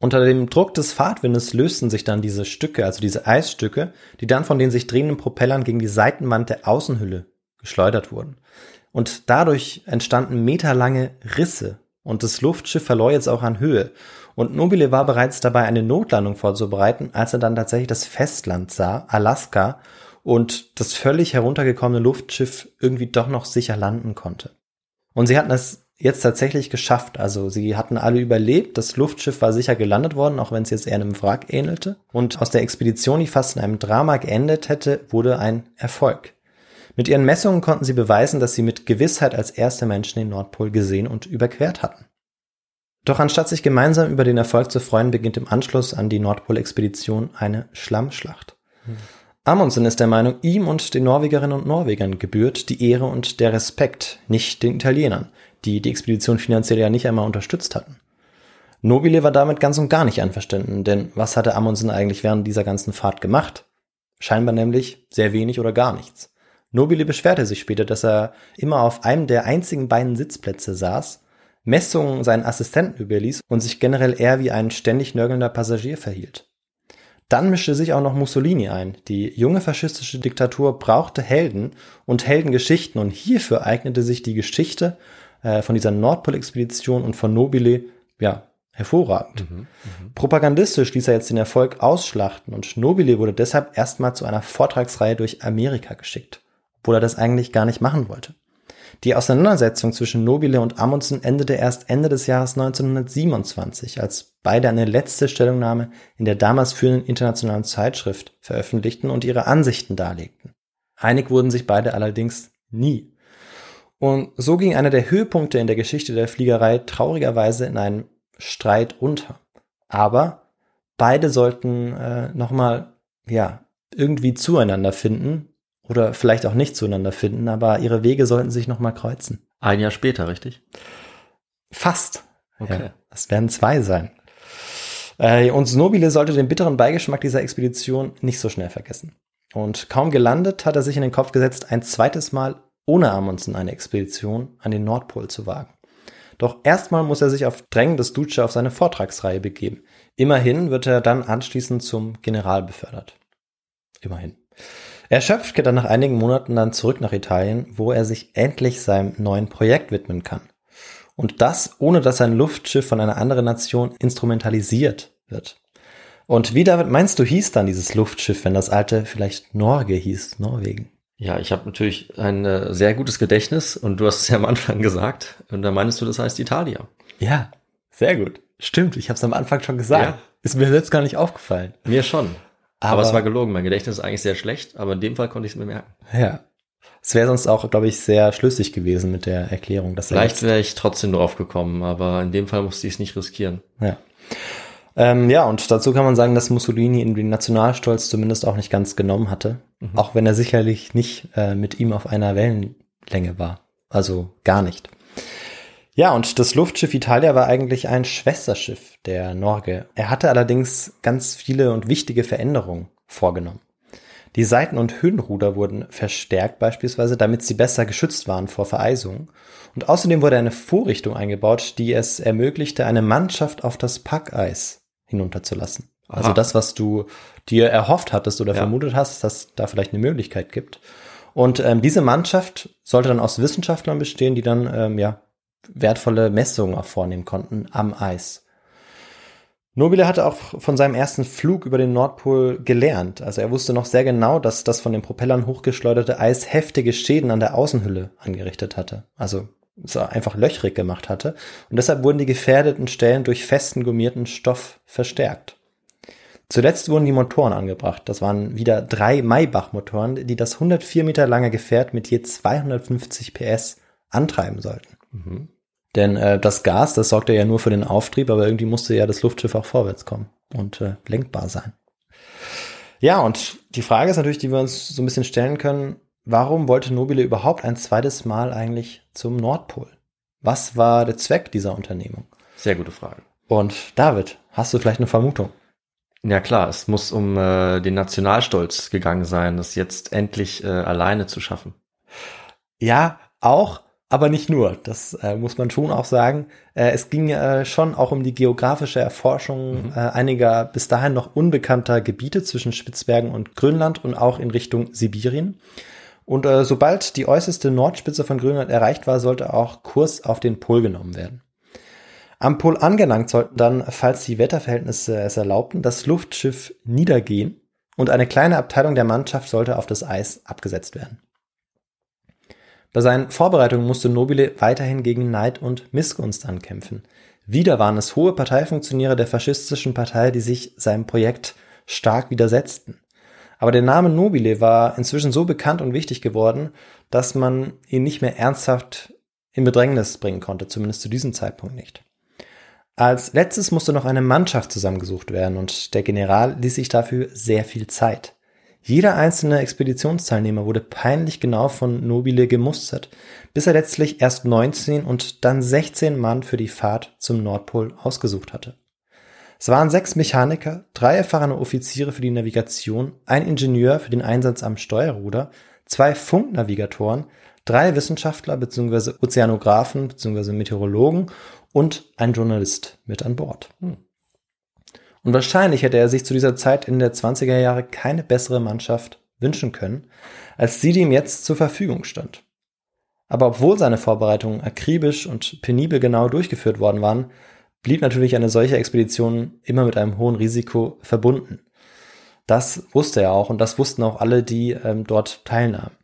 Unter dem Druck des Fahrtwindes lösten sich dann diese Stücke, also diese Eisstücke, die dann von den sich drehenden Propellern gegen die Seitenwand der Außenhülle geschleudert wurden. Und dadurch entstanden meterlange Risse und das Luftschiff verlor jetzt auch an Höhe. Und Nobile war bereits dabei, eine Notlandung vorzubereiten, als er dann tatsächlich das Festland sah, Alaska, und das völlig heruntergekommene Luftschiff irgendwie doch noch sicher landen konnte. Und sie hatten es jetzt tatsächlich geschafft. Also sie hatten alle überlebt. Das Luftschiff war sicher gelandet worden, auch wenn es jetzt eher einem Wrack ähnelte. Und aus der Expedition, die fast in einem Drama geendet hätte, wurde ein Erfolg. Mit ihren Messungen konnten sie beweisen, dass sie mit Gewissheit als erste Menschen den Nordpol gesehen und überquert hatten. Doch anstatt sich gemeinsam über den Erfolg zu freuen, beginnt im Anschluss an die Nordpol-Expedition eine Schlammschlacht. Amundsen ist der Meinung, ihm und den Norwegerinnen und Norwegern gebührt die Ehre und der Respekt, nicht den Italienern, die die Expedition finanziell ja nicht einmal unterstützt hatten. Nobile war damit ganz und gar nicht einverstanden, denn was hatte Amundsen eigentlich während dieser ganzen Fahrt gemacht? Scheinbar nämlich sehr wenig oder gar nichts. Nobile beschwerte sich später, dass er immer auf einem der einzigen beiden Sitzplätze saß, Messungen seinen Assistenten überließ und sich generell eher wie ein ständig nörgelnder Passagier verhielt. Dann mischte sich auch noch Mussolini ein. Die junge faschistische Diktatur brauchte Helden und Heldengeschichten und hierfür eignete sich die Geschichte äh, von dieser Nordpol-Expedition und von Nobile, ja, hervorragend. Propagandistisch ließ er jetzt den Erfolg ausschlachten und Nobile wurde deshalb erstmal zu einer Vortragsreihe durch Amerika geschickt, obwohl er das eigentlich gar nicht machen wollte. Die Auseinandersetzung zwischen Nobile und Amundsen endete erst Ende des Jahres 1927, als beide eine letzte Stellungnahme in der damals führenden internationalen Zeitschrift veröffentlichten und ihre Ansichten darlegten. Einig wurden sich beide allerdings nie. Und so ging einer der Höhepunkte in der Geschichte der Fliegerei traurigerweise in einem Streit unter. Aber beide sollten äh, nochmal, ja, irgendwie zueinander finden oder vielleicht auch nicht zueinander finden, aber ihre Wege sollten sich nochmal kreuzen. Ein Jahr später, richtig? Fast. Okay. Ja, das werden zwei sein. Äh, und Nobile sollte den bitteren Beigeschmack dieser Expedition nicht so schnell vergessen. Und kaum gelandet hat er sich in den Kopf gesetzt, ein zweites Mal ohne Amundsen eine Expedition an den Nordpol zu wagen. Doch erstmal muss er sich auf Drängen des Duce auf seine Vortragsreihe begeben. Immerhin wird er dann anschließend zum General befördert. Immerhin. Erschöpft geht er nach einigen Monaten dann zurück nach Italien, wo er sich endlich seinem neuen Projekt widmen kann. Und das, ohne dass sein Luftschiff von einer anderen Nation instrumentalisiert wird. Und wie, David, meinst du, hieß dann dieses Luftschiff, wenn das alte vielleicht Norge hieß, Norwegen? Ja, ich habe natürlich ein äh, sehr gutes Gedächtnis und du hast es ja am Anfang gesagt. Und da meinst du, das heißt Italia. Ja, sehr gut. Stimmt, ich habe es am Anfang schon gesagt. Ja. Ist mir selbst gar nicht aufgefallen. Mir schon. Aber, Aber- es war gelogen. Mein Gedächtnis ist eigentlich sehr schlecht, aber in dem Fall konnte ich es mir merken. Ja. Es wäre sonst auch, glaube ich, sehr schlüssig gewesen mit der Erklärung. Dass Vielleicht wäre ich trotzdem drauf gekommen, aber in dem Fall musste ich es nicht riskieren. Ja. Ähm, ja, und dazu kann man sagen, dass Mussolini in den Nationalstolz zumindest auch nicht ganz genommen hatte. Auch wenn er sicherlich nicht äh, mit ihm auf einer Wellenlänge war. Also gar nicht. Ja, und das Luftschiff Italia war eigentlich ein Schwesterschiff der Norge. Er hatte allerdings ganz viele und wichtige Veränderungen vorgenommen. Die Seiten- und Höhenruder wurden verstärkt beispielsweise, damit sie besser geschützt waren vor Vereisung. Und außerdem wurde eine Vorrichtung eingebaut, die es ermöglichte, eine Mannschaft auf das Packeis hinunterzulassen. Also Aha. das, was du dir erhofft hattest oder Ja. vermutet hast, dass da vielleicht eine Möglichkeit gibt. Und ähm, diese Mannschaft sollte dann aus Wissenschaftlern bestehen, die dann ähm, ja wertvolle Messungen auch vornehmen konnten am Eis. Nobile hatte auch von seinem ersten Flug über den Nordpol gelernt. Also er wusste noch sehr genau, dass das von den Propellern hochgeschleuderte Eis heftige Schäden an der Außenhülle angerichtet hatte. Also es einfach löchrig gemacht hatte. Und deshalb wurden die gefährdeten Stellen durch festen gummierten Stoff verstärkt. Zuletzt wurden die Motoren angebracht. Das waren wieder drei Maybach-Motoren, die das 104 Meter lange Gefährt mit je 250 PS antreiben sollten. Denn äh, das Gas, das sorgte ja nur für den Auftrieb, aber irgendwie musste ja das Luftschiff auch vorwärts kommen und äh, lenkbar sein. Ja, und die Frage ist natürlich, die wir uns so ein bisschen stellen können, warum wollte Nobile überhaupt ein zweites Mal eigentlich zum Nordpol? Was war der Zweck dieser Unternehmung? Sehr gute Frage. Und David, hast du vielleicht eine Vermutung? Ja klar, es muss um äh, den Nationalstolz gegangen sein, das jetzt endlich äh, alleine zu schaffen. Ja, auch, aber nicht nur. Das äh, muss man schon auch sagen. Äh, es ging äh, schon auch um die geografische Erforschung äh, einiger bis dahin noch unbekannter Gebiete zwischen Spitzbergen und Grönland und auch in Richtung Sibirien. Und äh, sobald die äußerste Nordspitze von Grönland erreicht war, sollte auch Kurs auf den Pol genommen werden. Am Pol angelangt sollten dann, falls die Wetterverhältnisse es erlaubten, das Luftschiff niedergehen und eine kleine Abteilung der Mannschaft sollte auf das Eis abgesetzt werden. Bei seinen Vorbereitungen musste Nobile weiterhin gegen Neid und Missgunst ankämpfen. Wieder waren es hohe Parteifunktionäre der faschistischen Partei, die sich seinem Projekt stark widersetzten. Aber der Name Nobile war inzwischen so bekannt und wichtig geworden, dass man ihn nicht mehr ernsthaft in Bedrängnis bringen konnte, zumindest zu diesem Zeitpunkt nicht. Als letztes musste noch eine Mannschaft zusammengesucht werden und der General ließ sich dafür sehr viel Zeit. Jeder einzelne Expeditionsteilnehmer wurde peinlich genau von Nobile gemustert, bis er letztlich erst 19 und dann 16 Mann für die Fahrt zum Nordpol ausgesucht hatte. Es waren sechs Mechaniker, drei erfahrene Offiziere für die Navigation, ein Ingenieur für den Einsatz am Steuerruder, zwei Funknavigatoren, drei Wissenschaftler bzw. Ozeanographen bzw. Meteorologen und ein Journalist mit an Bord. Und wahrscheinlich hätte er sich zu dieser Zeit in der 20er Jahre keine bessere Mannschaft wünschen können, als die ihm jetzt zur Verfügung stand. Aber obwohl seine Vorbereitungen akribisch und penibel genau durchgeführt worden waren, blieb natürlich eine solche Expedition immer mit einem hohen Risiko verbunden. Das wusste er auch und das wussten auch alle, die ähm, dort teilnahmen.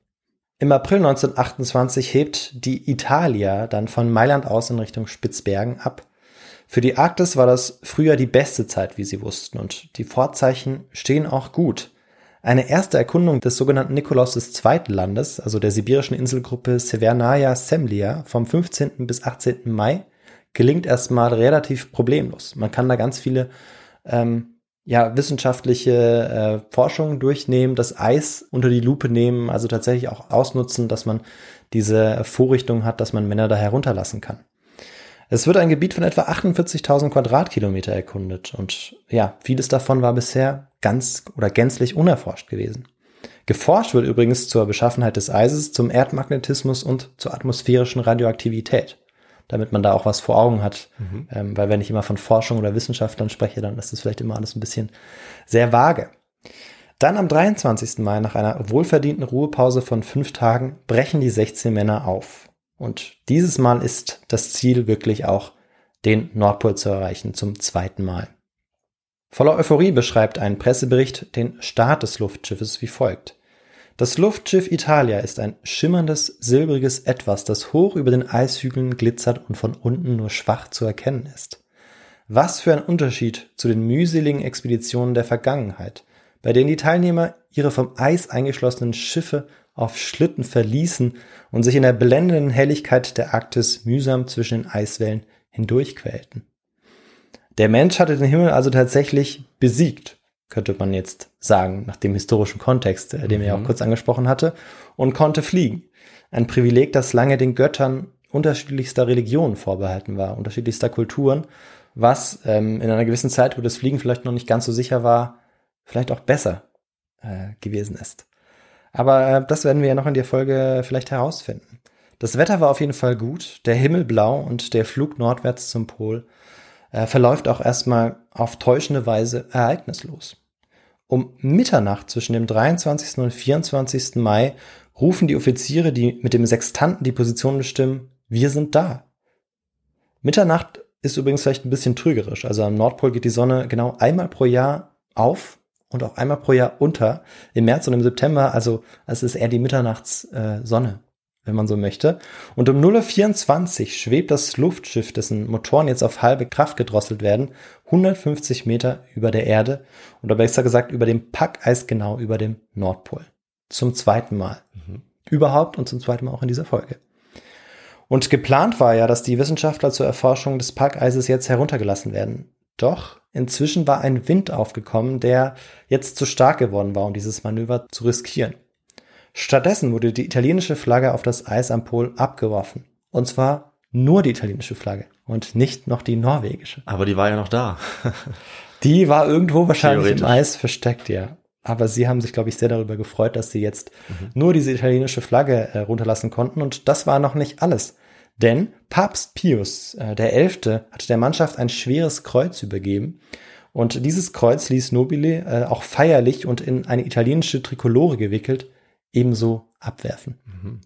Im April 1928 hebt die Italia dann von Mailand aus in Richtung Spitzbergen ab. Für die Arktis war das früher die beste Zeit, wie sie wussten, und die Vorzeichen stehen auch gut. Eine erste Erkundung des sogenannten Nikolaus II. Landes, also der sibirischen Inselgruppe Severnaya Semlia vom 15. bis 18. Mai, gelingt erstmal relativ problemlos. Man kann da ganz viele ähm, ja, wissenschaftliche äh, Forschungen durchnehmen, das Eis unter die Lupe nehmen, also tatsächlich auch ausnutzen, dass man diese Vorrichtung hat, dass man Männer da herunterlassen kann. Es wird ein Gebiet von etwa 48.000 Quadratkilometer erkundet und ja, vieles davon war bisher ganz oder gänzlich unerforscht gewesen. Geforscht wird übrigens zur Beschaffenheit des Eises, zum Erdmagnetismus und zur atmosphärischen Radioaktivität damit man da auch was vor Augen hat. Mhm. Ähm, weil wenn ich immer von Forschung oder Wissenschaftlern spreche, dann ist das vielleicht immer alles ein bisschen sehr vage. Dann am 23. Mai, nach einer wohlverdienten Ruhepause von fünf Tagen, brechen die 16 Männer auf. Und dieses Mal ist das Ziel wirklich auch, den Nordpol zu erreichen, zum zweiten Mal. Voller Euphorie beschreibt ein Pressebericht den Start des Luftschiffes wie folgt. Das Luftschiff Italia ist ein schimmerndes, silbriges Etwas, das hoch über den Eishügeln glitzert und von unten nur schwach zu erkennen ist. Was für ein Unterschied zu den mühseligen Expeditionen der Vergangenheit, bei denen die Teilnehmer ihre vom Eis eingeschlossenen Schiffe auf Schlitten verließen und sich in der blendenden Helligkeit der Arktis mühsam zwischen den Eiswellen hindurchquälten. Der Mensch hatte den Himmel also tatsächlich besiegt könnte man jetzt sagen, nach dem historischen Kontext, äh, den mhm. er auch kurz angesprochen hatte, und konnte fliegen. Ein Privileg, das lange den Göttern unterschiedlichster Religionen vorbehalten war, unterschiedlichster Kulturen, was ähm, in einer gewissen Zeit, wo das Fliegen vielleicht noch nicht ganz so sicher war, vielleicht auch besser äh, gewesen ist. Aber äh, das werden wir ja noch in der Folge vielleicht herausfinden. Das Wetter war auf jeden Fall gut, der Himmel blau und der Flug nordwärts zum Pol äh, verläuft auch erstmal auf täuschende Weise ereignislos. Um Mitternacht zwischen dem 23. und 24. Mai rufen die Offiziere, die mit dem Sextanten die Position bestimmen, wir sind da. Mitternacht ist übrigens vielleicht ein bisschen trügerisch. Also am Nordpol geht die Sonne genau einmal pro Jahr auf und auch einmal pro Jahr unter. Im März und im September, also es ist eher die Mitternachtssonne wenn man so möchte. Und um 0.24 Uhr schwebt das Luftschiff, dessen Motoren jetzt auf halbe Kraft gedrosselt werden, 150 Meter über der Erde und dabei besser gesagt über dem Packeis genau über dem Nordpol. Zum zweiten Mal. Mhm. Überhaupt und zum zweiten Mal auch in dieser Folge. Und geplant war ja, dass die Wissenschaftler zur Erforschung des Packeises jetzt heruntergelassen werden. Doch inzwischen war ein Wind aufgekommen, der jetzt zu stark geworden war, um dieses Manöver zu riskieren. Stattdessen wurde die italienische Flagge auf das Eis am Pol abgeworfen. Und zwar nur die italienische Flagge und nicht noch die norwegische. Aber die war ja noch da. die war irgendwo wahrscheinlich im Eis versteckt, ja. Aber sie haben sich, glaube ich, sehr darüber gefreut, dass sie jetzt mhm. nur diese italienische Flagge äh, runterlassen konnten. Und das war noch nicht alles. Denn Papst Pius, äh, der Elfte, hatte der Mannschaft ein schweres Kreuz übergeben. Und dieses Kreuz ließ Nobile äh, auch feierlich und in eine italienische Trikolore gewickelt ebenso abwerfen. Mhm.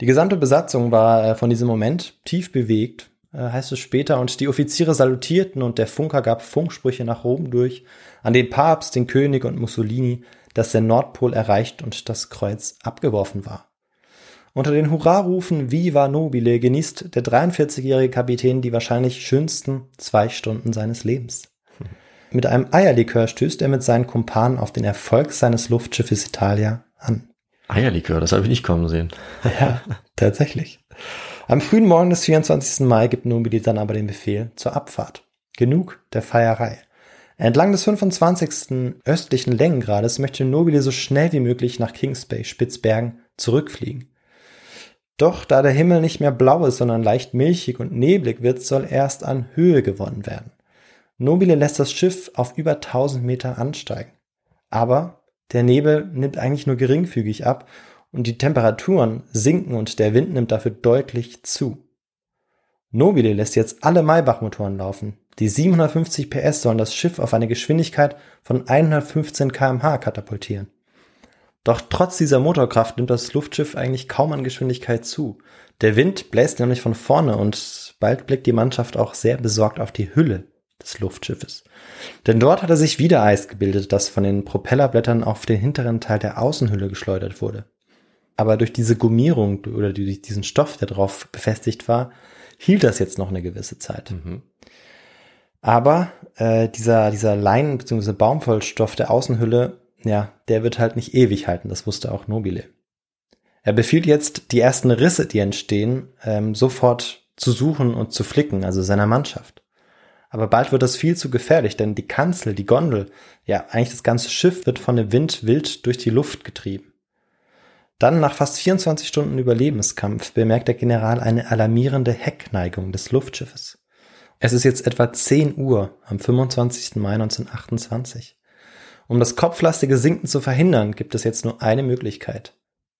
Die gesamte Besatzung war äh, von diesem Moment tief bewegt, äh, heißt es später, und die Offiziere salutierten und der Funker gab Funksprüche nach oben durch an den Papst, den König und Mussolini, dass der Nordpol erreicht und das Kreuz abgeworfen war. Unter den Hurrarufen Viva Nobile genießt der 43-jährige Kapitän die wahrscheinlich schönsten zwei Stunden seines Lebens. Mit einem Eierlikör stößt er mit seinen Kumpanen auf den Erfolg seines Luftschiffes Italia an. Eierlikör, das habe ich nicht kommen sehen. Ja, tatsächlich. Am frühen Morgen des 24. Mai gibt Nobili dann aber den Befehl zur Abfahrt. Genug der Feierei. Entlang des 25. östlichen Längengrades möchte Nobile so schnell wie möglich nach Kings Bay, Spitzbergen, zurückfliegen. Doch da der Himmel nicht mehr blau ist, sondern leicht milchig und neblig wird, soll erst an Höhe gewonnen werden. Nobile lässt das Schiff auf über 1000 Meter ansteigen. Aber der Nebel nimmt eigentlich nur geringfügig ab und die Temperaturen sinken und der Wind nimmt dafür deutlich zu. Nobile lässt jetzt alle Maybach-Motoren laufen. Die 750 PS sollen das Schiff auf eine Geschwindigkeit von 115 kmh katapultieren. Doch trotz dieser Motorkraft nimmt das Luftschiff eigentlich kaum an Geschwindigkeit zu. Der Wind bläst nämlich von vorne und bald blickt die Mannschaft auch sehr besorgt auf die Hülle des Luftschiffes. Denn dort hatte sich wieder Eis gebildet, das von den Propellerblättern auf den hinteren Teil der Außenhülle geschleudert wurde. Aber durch diese Gummierung oder durch diesen Stoff, der drauf befestigt war, hielt das jetzt noch eine gewisse Zeit. Mhm. Aber äh, dieser, dieser Leinen- bzw. Baumwollstoff der Außenhülle ja, der wird halt nicht ewig halten, das wusste auch Nobile. Er befiehlt jetzt, die ersten Risse, die entstehen, ähm, sofort zu suchen und zu flicken, also seiner Mannschaft. Aber bald wird das viel zu gefährlich, denn die Kanzel, die Gondel, ja, eigentlich das ganze Schiff wird von dem Wind wild durch die Luft getrieben. Dann, nach fast 24 Stunden Überlebenskampf, bemerkt der General eine alarmierende Heckneigung des Luftschiffes. Es ist jetzt etwa 10 Uhr am 25. Mai 1928. Um das kopflastige Sinken zu verhindern, gibt es jetzt nur eine Möglichkeit.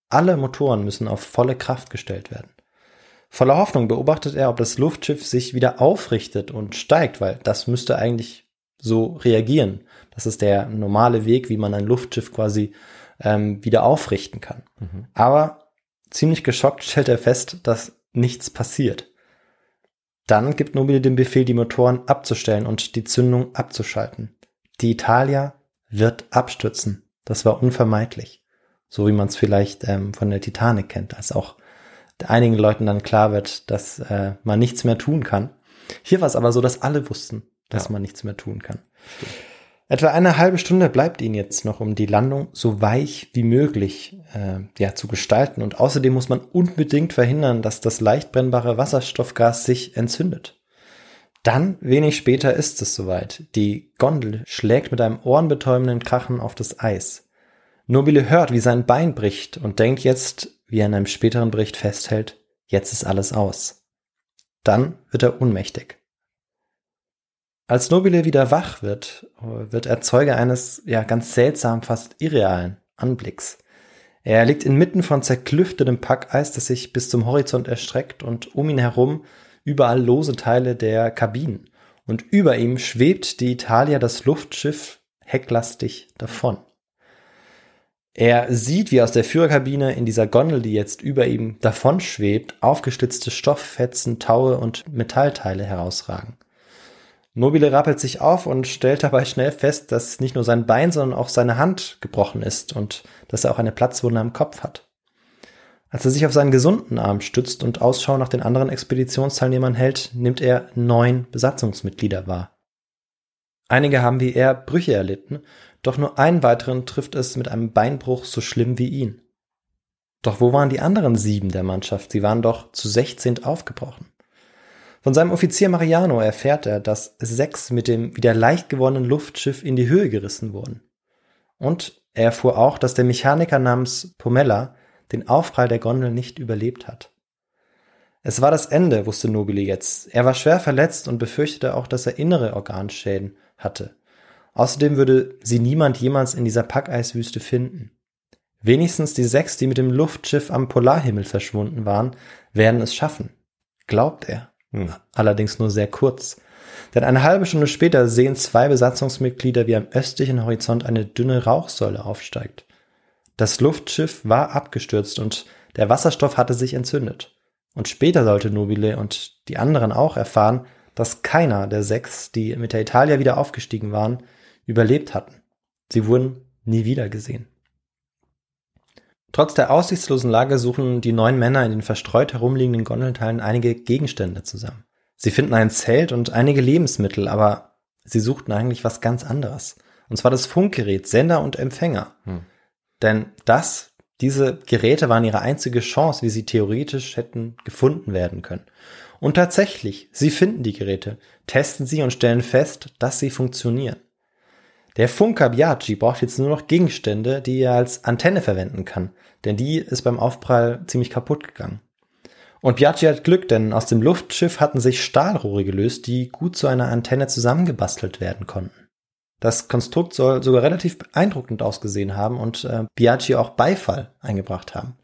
Alle Motoren müssen auf volle Kraft gestellt werden. Voller Hoffnung beobachtet er, ob das Luftschiff sich wieder aufrichtet und steigt, weil das müsste eigentlich so reagieren. Das ist der normale Weg, wie man ein Luftschiff quasi ähm, wieder aufrichten kann. Mhm. Aber ziemlich geschockt stellt er fest, dass nichts passiert. Dann gibt Nobile den Befehl, die Motoren abzustellen und die Zündung abzuschalten. Die Italia wird abstürzen. Das war unvermeidlich. So wie man es vielleicht ähm, von der Titanic kennt, als auch einigen Leuten dann klar wird, dass äh, man nichts mehr tun kann. Hier war es aber so, dass alle wussten, dass ja. man nichts mehr tun kann. Stimmt. Etwa eine halbe Stunde bleibt ihnen jetzt noch, um die Landung so weich wie möglich äh, ja, zu gestalten. Und außerdem muss man unbedingt verhindern, dass das leicht brennbare Wasserstoffgas sich entzündet. Dann, wenig später, ist es soweit. Die Gondel schlägt mit einem ohrenbetäubenden Krachen auf das Eis. Nobile hört, wie sein Bein bricht und denkt jetzt, wie er in einem späteren Bericht festhält, jetzt ist alles aus. Dann wird er ohnmächtig. Als Nobile wieder wach wird, wird er Zeuge eines, ja, ganz seltsam, fast irrealen Anblicks. Er liegt inmitten von zerklüftetem Packeis, das sich bis zum Horizont erstreckt und um ihn herum überall lose Teile der Kabinen. Und über ihm schwebt die Italia das Luftschiff hecklastig davon. Er sieht, wie aus der Führerkabine in dieser Gondel, die jetzt über ihm davon schwebt, aufgestützte Stofffetzen, Taue und Metallteile herausragen. Nobile rappelt sich auf und stellt dabei schnell fest, dass nicht nur sein Bein, sondern auch seine Hand gebrochen ist und dass er auch eine Platzwunde am Kopf hat. Als er sich auf seinen gesunden Arm stützt und Ausschau nach den anderen Expeditionsteilnehmern hält, nimmt er neun Besatzungsmitglieder wahr. Einige haben wie er Brüche erlitten, doch nur einen weiteren trifft es mit einem Beinbruch so schlimm wie ihn. Doch wo waren die anderen sieben der Mannschaft? Sie waren doch zu sechzehnt aufgebrochen. Von seinem Offizier Mariano erfährt er, dass sechs mit dem wieder leicht gewonnenen Luftschiff in die Höhe gerissen wurden. Und er erfuhr auch, dass der Mechaniker namens Pomella den Aufprall der Gondel nicht überlebt hat. Es war das Ende, wusste Nobile jetzt. Er war schwer verletzt und befürchtete auch, dass er innere Organschäden hatte. Außerdem würde sie niemand jemals in dieser Packeiswüste finden. Wenigstens die sechs, die mit dem Luftschiff am Polarhimmel verschwunden waren, werden es schaffen. Glaubt er. Hm. Allerdings nur sehr kurz. Denn eine halbe Stunde später sehen zwei Besatzungsmitglieder, wie am östlichen Horizont eine dünne Rauchsäule aufsteigt. Das Luftschiff war abgestürzt und der Wasserstoff hatte sich entzündet. Und später sollte Nobile und die anderen auch erfahren, dass keiner der sechs, die mit der Italia wieder aufgestiegen waren, überlebt hatten. Sie wurden nie wieder gesehen. Trotz der aussichtslosen Lage suchen die neun Männer in den verstreut herumliegenden Gondelteilen einige Gegenstände zusammen. Sie finden ein Zelt und einige Lebensmittel, aber sie suchten eigentlich was ganz anderes. Und zwar das Funkgerät, Sender und Empfänger. Hm. Denn das, diese Geräte waren ihre einzige Chance, wie sie theoretisch hätten gefunden werden können. Und tatsächlich, sie finden die Geräte, testen sie und stellen fest, dass sie funktionieren. Der Funker Biaggi braucht jetzt nur noch Gegenstände, die er als Antenne verwenden kann, denn die ist beim Aufprall ziemlich kaputt gegangen. Und Biaggi hat Glück, denn aus dem Luftschiff hatten sich Stahlrohre gelöst, die gut zu einer Antenne zusammengebastelt werden konnten. Das Konstrukt soll sogar relativ beeindruckend ausgesehen haben und äh, Biaggi auch Beifall eingebracht haben.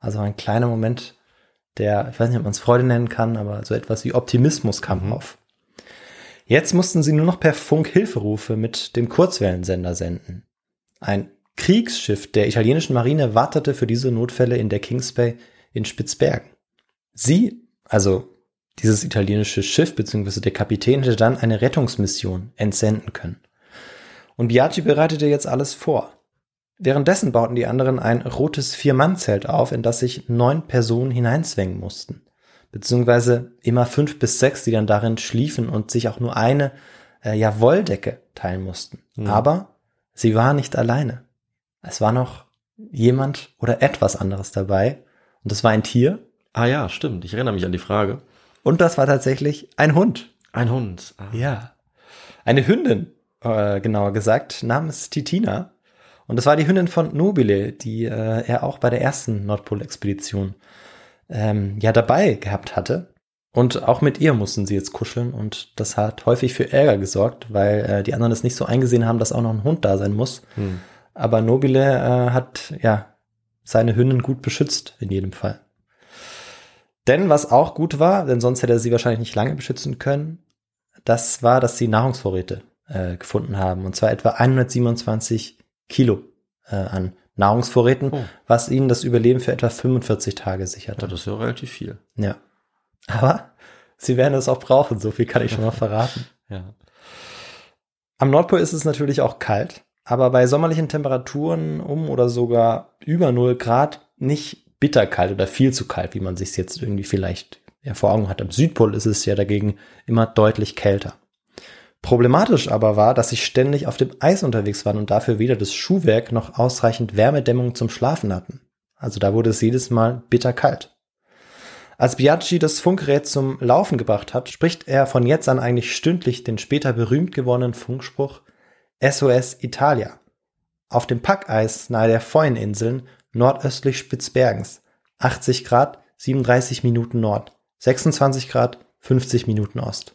Also ein kleiner Moment, der, ich weiß nicht, ob man es Freude nennen kann, aber so etwas wie Optimismus kam mhm. auf. Jetzt mussten sie nur noch per Funk Hilferufe mit dem Kurzwellensender senden. Ein Kriegsschiff der italienischen Marine wartete für diese Notfälle in der Kings Bay in Spitzbergen. Sie, also dieses italienische Schiff bzw. der Kapitän hätte dann eine Rettungsmission entsenden können. Und Biaggi bereitete jetzt alles vor. Währenddessen bauten die anderen ein rotes Vier-Mann-Zelt auf, in das sich neun Personen hineinzwängen mussten beziehungsweise immer fünf bis sechs, die dann darin schliefen und sich auch nur eine äh, ja, Wolldecke teilen mussten. Mhm. Aber sie war nicht alleine. es war noch jemand oder etwas anderes dabei. Und das war ein Tier. Ah ja, stimmt. Ich erinnere mich an die Frage. Und das war tatsächlich ein Hund. Ein Hund. Ah. Ja. Eine Hündin, äh, genauer gesagt, namens Titina. Und das war die Hündin von Nobile, die äh, er auch bei der ersten Nordpol-Expedition ähm, ja dabei gehabt hatte. Und auch mit ihr mussten sie jetzt kuscheln und das hat häufig für Ärger gesorgt, weil äh, die anderen es nicht so eingesehen haben, dass auch noch ein Hund da sein muss. Hm. Aber Nobile äh, hat ja seine Hündin gut beschützt in jedem Fall. Denn was auch gut war, denn sonst hätte er sie wahrscheinlich nicht lange beschützen können, das war, dass sie Nahrungsvorräte äh, gefunden haben. Und zwar etwa 127 Kilo äh, an Nahrungsvorräten, Oh. was ihnen das Überleben für etwa 45 Tage sicherte. Ja, das ist ja relativ viel. Ja. Aber sie werden es auch brauchen, so viel kann ich schon mal verraten. Ja. Am Nordpol ist es natürlich auch kalt, aber bei sommerlichen Temperaturen um oder sogar über 0 Grad nicht bitterkalt oder viel zu kalt, wie man sich jetzt irgendwie vielleicht ja, vor Augen hat. Am Südpol ist es ja dagegen immer deutlich kälter. Problematisch aber war, dass sie ständig auf dem Eis unterwegs waren und dafür weder das Schuhwerk noch ausreichend Wärmedämmung zum Schlafen hatten. Also da wurde es jedes Mal bitterkalt. Als Biaggi das Funkgerät zum Laufen gebracht hat, spricht er von jetzt an eigentlich stündlich den später berühmt gewordenen Funkspruch SOS Italia. Auf dem Packeis nahe der Foyninseln nordöstlich Spitzbergens. 80 Grad, 37 Minuten Nord. 26 Grad, 50 Minuten Ost.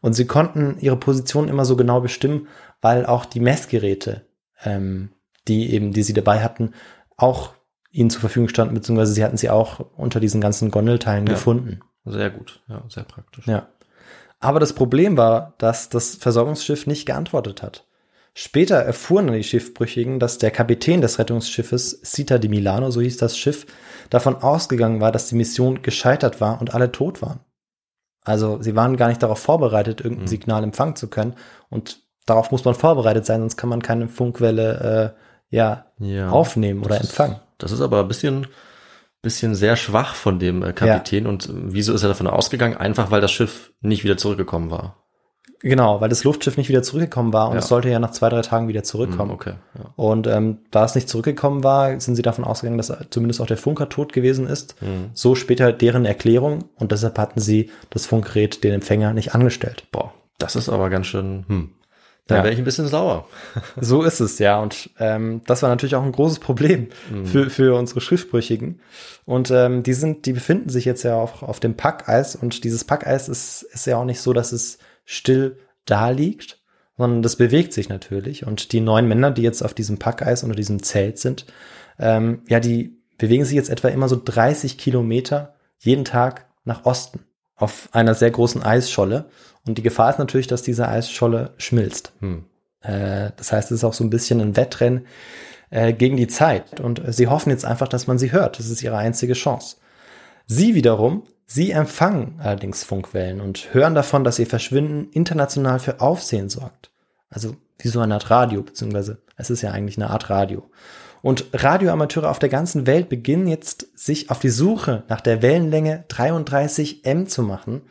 Und sie konnten ihre Position immer so genau bestimmen, weil auch die Messgeräte, ähm, die eben, die sie dabei hatten, auch ihnen zur Verfügung standen, beziehungsweise sie hatten sie auch unter diesen ganzen Gondelteilen Ja. gefunden. Sehr gut. Ja, sehr praktisch. Ja. Aber das Problem war, dass das Versorgungsschiff nicht geantwortet hat. Später erfuhren dann die Schiffbrüchigen, dass der Kapitän des Rettungsschiffes Cita di Milano, so hieß das Schiff, davon ausgegangen war, dass die Mission gescheitert war und alle tot waren. Also sie waren gar nicht darauf vorbereitet, irgendein Mhm. Signal empfangen zu können. Und darauf muss man vorbereitet sein, sonst kann man keine Funkwelle äh, ja, Ja. aufnehmen oder Das ist- empfangen. Das ist aber ein bisschen, bisschen sehr schwach von dem äh, Kapitän. Und äh, wieso ist er davon ausgegangen? Einfach, weil das Schiff nicht wieder zurückgekommen war. Genau, weil das Luftschiff nicht wieder zurückgekommen war und Ja. es sollte ja nach zwei, drei Tagen wieder zurückkommen. Hm, Okay. Ja. Und ähm, da es nicht zurückgekommen war, sind sie davon ausgegangen, dass zumindest auch der Funker tot gewesen ist. Hm. So später deren Erklärung und deshalb hatten sie das Funkgerät den Empfänger nicht angestellt. Boah, das ist aber ganz schön, hm. Da Ja. wäre ich ein bisschen sauer. So ist es, ja. Und ähm, das war natürlich auch ein großes Problem für, für unsere Schiffbrüchigen. Und ähm, die sind, die befinden sich jetzt ja auch auf dem Packeis und dieses Packeis ist, ist ja auch nicht so, dass es still da liegt, sondern das bewegt sich natürlich. Und die neun Männer, die jetzt auf diesem Packeis unter diesem Zelt sind, ähm, ja, die bewegen sich jetzt etwa immer so 30 Kilometer jeden Tag nach Osten auf einer sehr großen Eisscholle. Und die Gefahr ist natürlich, dass diese Eisscholle schmilzt. Hm. Äh, das heißt, es ist auch so ein bisschen ein Wettrennen äh, gegen die Zeit. Und sie hoffen jetzt einfach, dass man sie hört. Das ist ihre einzige Chance. Sie wiederum, sie empfangen allerdings Funkwellen und hören davon, dass ihr Verschwinden international für Aufsehen sorgt. Also wie so eine Art Radio, beziehungsweise es ist ja eigentlich eine Art Radio. Und Radioamateure auf der ganzen Welt beginnen jetzt sich auf die Suche nach der Wellenlänge 33 M zu machen,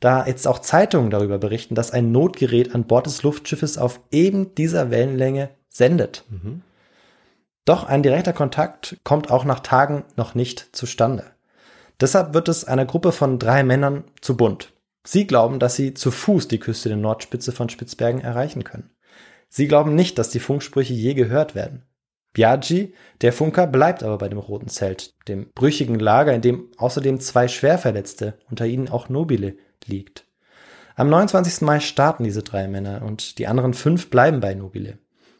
da jetzt auch Zeitungen darüber berichten, dass ein Notgerät an Bord des Luftschiffes auf eben dieser Wellenlänge sendet. Doch ein direkter Kontakt kommt auch nach Tagen noch nicht zustande. Deshalb wird es einer Gruppe von drei Männern zu bunt. Sie glauben, dass sie zu Fuß die Küste der Nordspitze von Spitzbergen erreichen können. Sie glauben nicht, dass die Funksprüche je gehört werden. Biaggi, der Funker, bleibt aber bei dem roten Zelt, dem brüchigen Lager, in dem außerdem zwei Schwerverletzte, unter ihnen auch Nobile, liegt. Am 29. Mai starten diese drei Männer und die anderen fünf bleiben bei Nobile.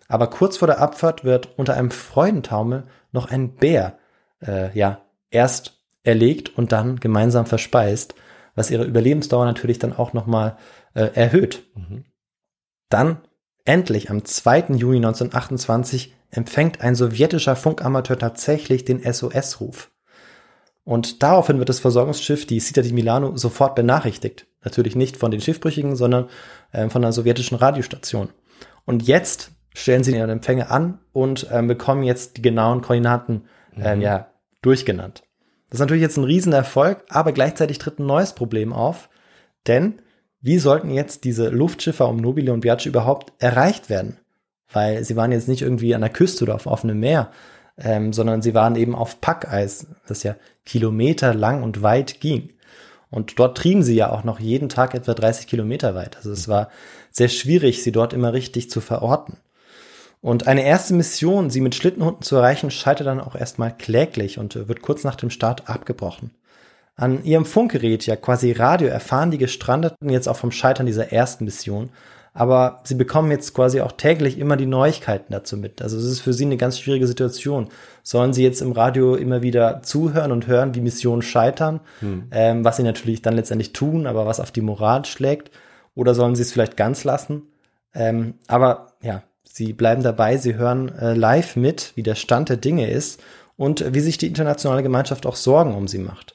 Aber kurz vor der Abfahrt wird unter einem Freudentaumel noch ein Bär, äh, ja, erst erlegt und dann gemeinsam verspeist, was ihre Überlebensdauer natürlich dann auch nochmal äh, erhöht. Dann, endlich am 2. Juni 1928, empfängt ein sowjetischer Funkamateur tatsächlich den SOS-Ruf. Und daraufhin wird das Versorgungsschiff, die Cita di Milano, sofort benachrichtigt. Natürlich nicht von den Schiffbrüchigen, sondern äh, von einer sowjetischen Radiostation. Und jetzt stellen sie ihren Empfänger an und ähm, bekommen jetzt die genauen Koordinaten ähm, ja, durchgenannt. Das ist natürlich jetzt ein Riesenerfolg, aber gleichzeitig tritt ein neues Problem auf, denn wie sollten jetzt diese Luftschiffe um Nobile und Biaggi überhaupt erreicht werden? weil sie waren jetzt nicht irgendwie an der Küste oder auf offenem Meer, ähm, sondern sie waren eben auf Packeis, das ja Kilometer lang und weit ging. Und dort trieben sie ja auch noch jeden Tag etwa 30 Kilometer weit. Also es war sehr schwierig, sie dort immer richtig zu verorten. Und eine erste Mission, sie mit Schlittenhunden zu erreichen, scheitert dann auch erstmal kläglich und wird kurz nach dem Start abgebrochen. An ihrem Funkgerät, ja quasi Radio, erfahren die Gestrandeten jetzt auch vom Scheitern dieser ersten Mission. Aber sie bekommen jetzt quasi auch täglich immer die Neuigkeiten dazu mit. Also es ist für sie eine ganz schwierige Situation. Sollen sie jetzt im Radio immer wieder zuhören und hören, wie Missionen scheitern, hm. ähm, was sie natürlich dann letztendlich tun, aber was auf die Moral schlägt? Oder sollen sie es vielleicht ganz lassen? Ähm, aber ja, sie bleiben dabei, sie hören äh, live mit, wie der Stand der Dinge ist und wie sich die internationale Gemeinschaft auch Sorgen um sie macht.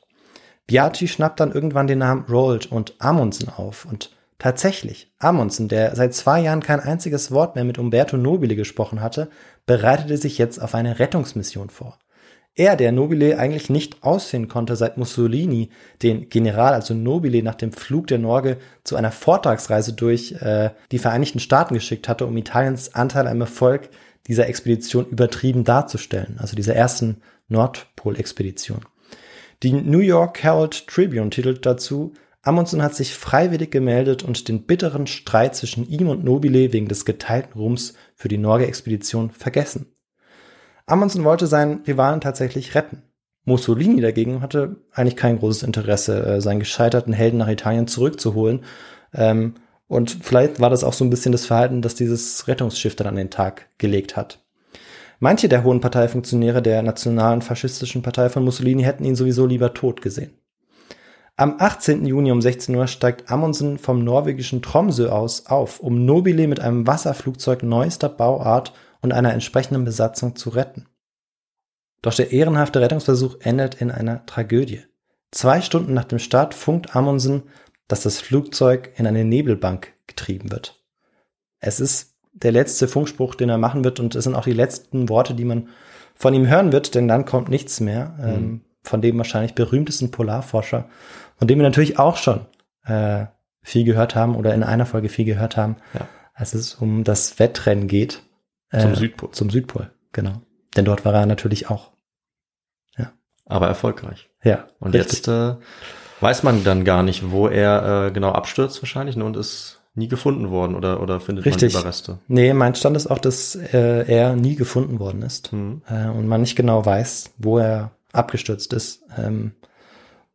Beati schnappt dann irgendwann den Namen Rold und Amundsen auf und Tatsächlich, Amundsen, der seit zwei Jahren kein einziges Wort mehr mit Umberto Nobile gesprochen hatte, bereitete sich jetzt auf eine Rettungsmission vor. Er, der Nobile eigentlich nicht aussehen konnte, seit Mussolini den General, also Nobile, nach dem Flug der Norge zu einer Vortragsreise durch äh, die Vereinigten Staaten geschickt hatte, um Italiens Anteil am Erfolg dieser Expedition übertrieben darzustellen, also dieser ersten Nordpol-Expedition. Die New York Herald Tribune titelt dazu, Amundsen hat sich freiwillig gemeldet und den bitteren Streit zwischen ihm und Nobile wegen des geteilten Ruhms für die Norge-Expedition vergessen. Amundsen wollte seinen Rivalen tatsächlich retten. Mussolini dagegen hatte eigentlich kein großes Interesse, äh, seinen gescheiterten Helden nach Italien zurückzuholen. Ähm, und vielleicht war das auch so ein bisschen das Verhalten, das dieses Rettungsschiff dann an den Tag gelegt hat. Manche der hohen Parteifunktionäre der nationalen faschistischen Partei von Mussolini hätten ihn sowieso lieber tot gesehen. Am 18. Juni um 16 Uhr steigt Amundsen vom norwegischen Tromsø aus auf, um Nobile mit einem Wasserflugzeug neuester Bauart und einer entsprechenden Besatzung zu retten. Doch der ehrenhafte Rettungsversuch endet in einer Tragödie. Zwei Stunden nach dem Start funkt Amundsen, dass das Flugzeug in eine Nebelbank getrieben wird. Es ist der letzte Funkspruch, den er machen wird und es sind auch die letzten Worte, die man von ihm hören wird, denn dann kommt nichts mehr. Mhm. Ähm, von dem wahrscheinlich berühmtesten Polarforscher von dem wir natürlich auch schon äh, viel gehört haben oder in einer Folge viel gehört haben, ja. als es um das Wettrennen geht. Äh, zum Südpol. Zum Südpol, genau. Denn dort war er natürlich auch. Ja. Aber erfolgreich. Ja. Und richtig. jetzt äh, weiß man dann gar nicht, wo er äh, genau abstürzt wahrscheinlich ne, und ist nie gefunden worden oder, oder findet Richtig. man Überreste? Nee, mein Stand ist auch, dass äh, er nie gefunden worden ist mhm. äh, und man nicht genau weiß, wo er abgestürzt ist. Ähm,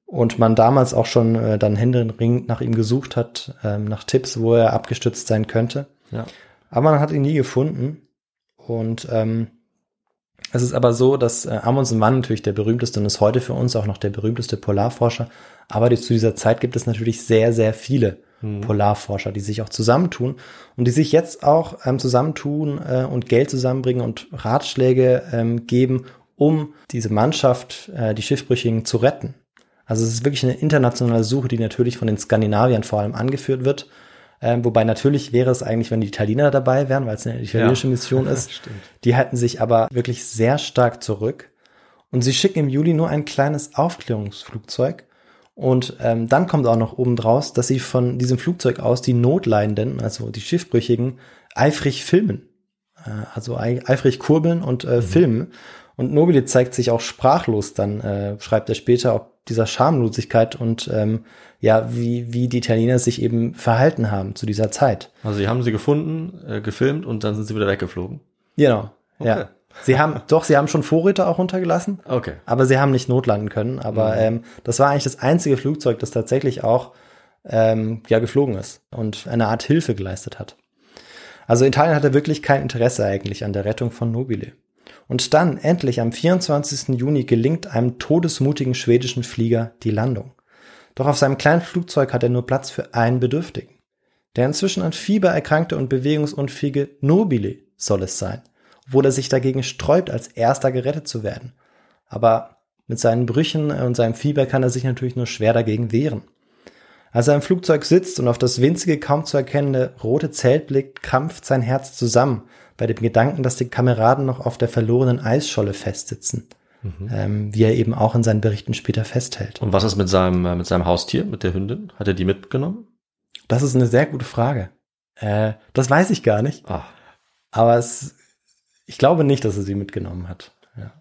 und man damals auch schon äh, dann händeringend nach ihm gesucht hat, ähm, nach Tipps, wo er abgestützt sein könnte. Ja. Aber man hat ihn nie gefunden. Und ähm, es ist aber so, dass äh, Amundsen war natürlich der berühmteste und ist heute für uns auch noch der berühmteste Polarforscher. Aber zu dieser Zeit gibt es natürlich sehr, sehr viele hm. Polarforscher, die sich auch zusammentun und die sich jetzt auch ähm, zusammentun äh, und Geld zusammenbringen und Ratschläge ähm, geben, um diese Mannschaft, äh, die Schiffbrüchigen, zu retten. Also es ist wirklich eine internationale Suche, die natürlich von den Skandinaviern vor allem angeführt wird. Ähm, wobei natürlich wäre es eigentlich, wenn die Italiener dabei wären, weil es eine italienische ja. Mission ist. die halten sich aber wirklich sehr stark zurück. Und sie schicken im Juli nur ein kleines Aufklärungsflugzeug. Und ähm, dann kommt auch noch oben draus, dass sie von diesem Flugzeug aus die Notleidenden, also die Schiffbrüchigen, eifrig filmen. Äh, also eifrig kurbeln und äh, mhm. filmen. Und Nobile zeigt sich auch sprachlos dann, äh, schreibt er später, ob dieser Schamlosigkeit und ähm, ja, wie, wie die Italiener sich eben verhalten haben zu dieser Zeit. Also sie haben sie gefunden, äh, gefilmt und dann sind sie wieder weggeflogen. Genau, okay. ja. Sie haben, doch, sie haben schon Vorräte auch runtergelassen. Okay. Aber sie haben nicht notlanden können. Aber mhm. ähm, das war eigentlich das einzige Flugzeug, das tatsächlich auch ähm, ja geflogen ist und eine Art Hilfe geleistet hat. Also Italien hatte wirklich kein Interesse eigentlich an der Rettung von Nobile. Und dann endlich am 24. Juni gelingt einem todesmutigen schwedischen Flieger die Landung. Doch auf seinem kleinen Flugzeug hat er nur Platz für einen Bedürftigen. Der inzwischen an Fieber erkrankte und bewegungsunfähige Nobile soll es sein, obwohl er sich dagegen sträubt, als erster gerettet zu werden. Aber mit seinen Brüchen und seinem Fieber kann er sich natürlich nur schwer dagegen wehren. Als er im Flugzeug sitzt und auf das winzige, kaum zu erkennende rote Zelt blickt, krampft sein Herz zusammen bei dem Gedanken, dass die Kameraden noch auf der verlorenen Eisscholle festsitzen. Mhm. Ähm, wie er eben auch in seinen Berichten später festhält. Und was ist mit seinem, äh, mit seinem Haustier, mit der Hündin? Hat er die mitgenommen? Das ist eine sehr gute Frage. Äh, das weiß ich gar nicht. Ach. Aber es, ich glaube nicht, dass er sie mitgenommen hat. Ja.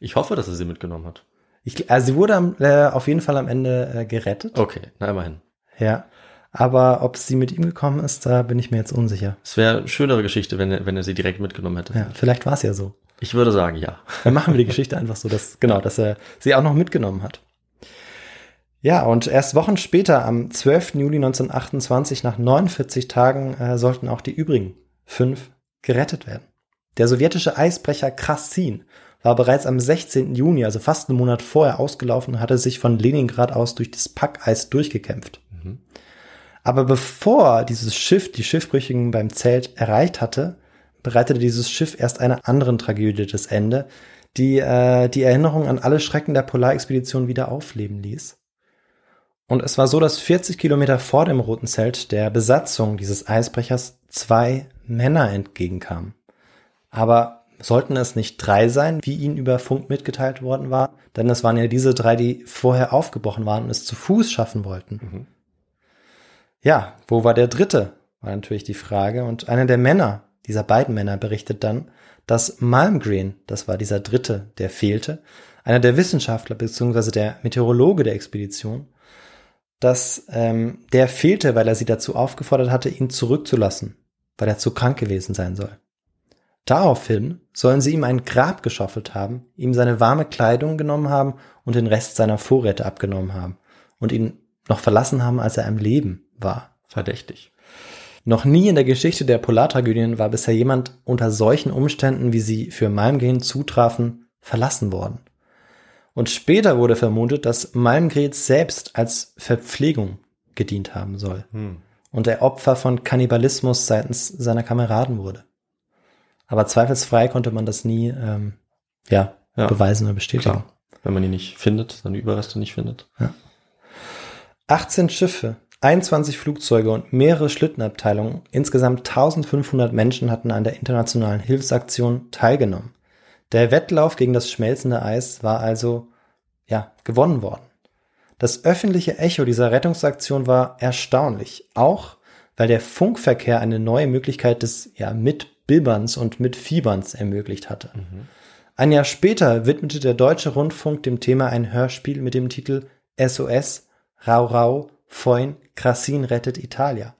Ich hoffe, dass er sie mitgenommen hat. Ich, also sie wurde am, äh, auf jeden Fall am Ende äh, gerettet. Okay, na immerhin. Ja. Aber ob sie mit ihm gekommen ist, da bin ich mir jetzt unsicher. Es wäre eine schönere Geschichte, wenn er, wenn er sie direkt mitgenommen hätte. Ja, vielleicht war es ja so. Ich würde sagen, ja. Dann machen wir die Geschichte einfach so, dass, genau, dass er sie auch noch mitgenommen hat. Ja, und erst Wochen später, am 12. Juli 1928, nach 49 Tagen, äh, sollten auch die übrigen fünf gerettet werden. Der sowjetische Eisbrecher Krasin war bereits am 16. Juni, also fast einen Monat vorher, ausgelaufen und hatte sich von Leningrad aus durch das Packeis durchgekämpft. Aber bevor dieses Schiff die Schiffbrüchigen beim Zelt erreicht hatte, bereitete dieses Schiff erst einer anderen Tragödie das Ende, die äh, die Erinnerung an alle Schrecken der Polarexpedition wieder aufleben ließ. Und es war so, dass 40 Kilometer vor dem Roten Zelt der Besatzung dieses Eisbrechers zwei Männer entgegenkamen. Aber sollten es nicht drei sein, wie ihnen über Funk mitgeteilt worden war? Denn es waren ja diese drei, die vorher aufgebrochen waren und es zu Fuß schaffen wollten. Ja, wo war der dritte? War natürlich die Frage. Und einer der Männer, dieser beiden Männer, berichtet dann, dass Malmgren, das war dieser dritte, der fehlte, einer der Wissenschaftler bzw. der Meteorologe der Expedition, dass ähm, der fehlte, weil er sie dazu aufgefordert hatte, ihn zurückzulassen, weil er zu krank gewesen sein soll. Daraufhin sollen sie ihm ein Grab geschaufelt haben, ihm seine warme Kleidung genommen haben und den Rest seiner Vorräte abgenommen haben und ihn noch verlassen haben, als er im Leben war. Verdächtig. Noch nie in der Geschichte der Polartragödien war bisher jemand unter solchen Umständen, wie sie für Malmgren zutrafen, verlassen worden. Und später wurde vermutet, dass Malmgren selbst als Verpflegung gedient haben soll und er Opfer von Kannibalismus seitens seiner Kameraden wurde. Aber zweifelsfrei konnte man das nie ähm, ja, Ja, beweisen oder bestätigen. Klar. Wenn man ihn nicht findet, seine Überreste nicht findet. 18 Schiffe, 21 Flugzeuge und mehrere Schlittenabteilungen, insgesamt 1500 Menschen hatten an der internationalen Hilfsaktion teilgenommen. Der Wettlauf gegen das schmelzende Eis war also, ja, gewonnen worden. Das öffentliche Echo dieser Rettungsaktion war erstaunlich, auch weil der Funkverkehr eine neue Möglichkeit des, ja, Mitbibberns und Mitfieberns ermöglicht hatte. Ein Jahr später widmete der Deutsche Rundfunk dem Thema ein Hörspiel mit dem Titel SOS Rau Rau Foin Krasin rettet Italia.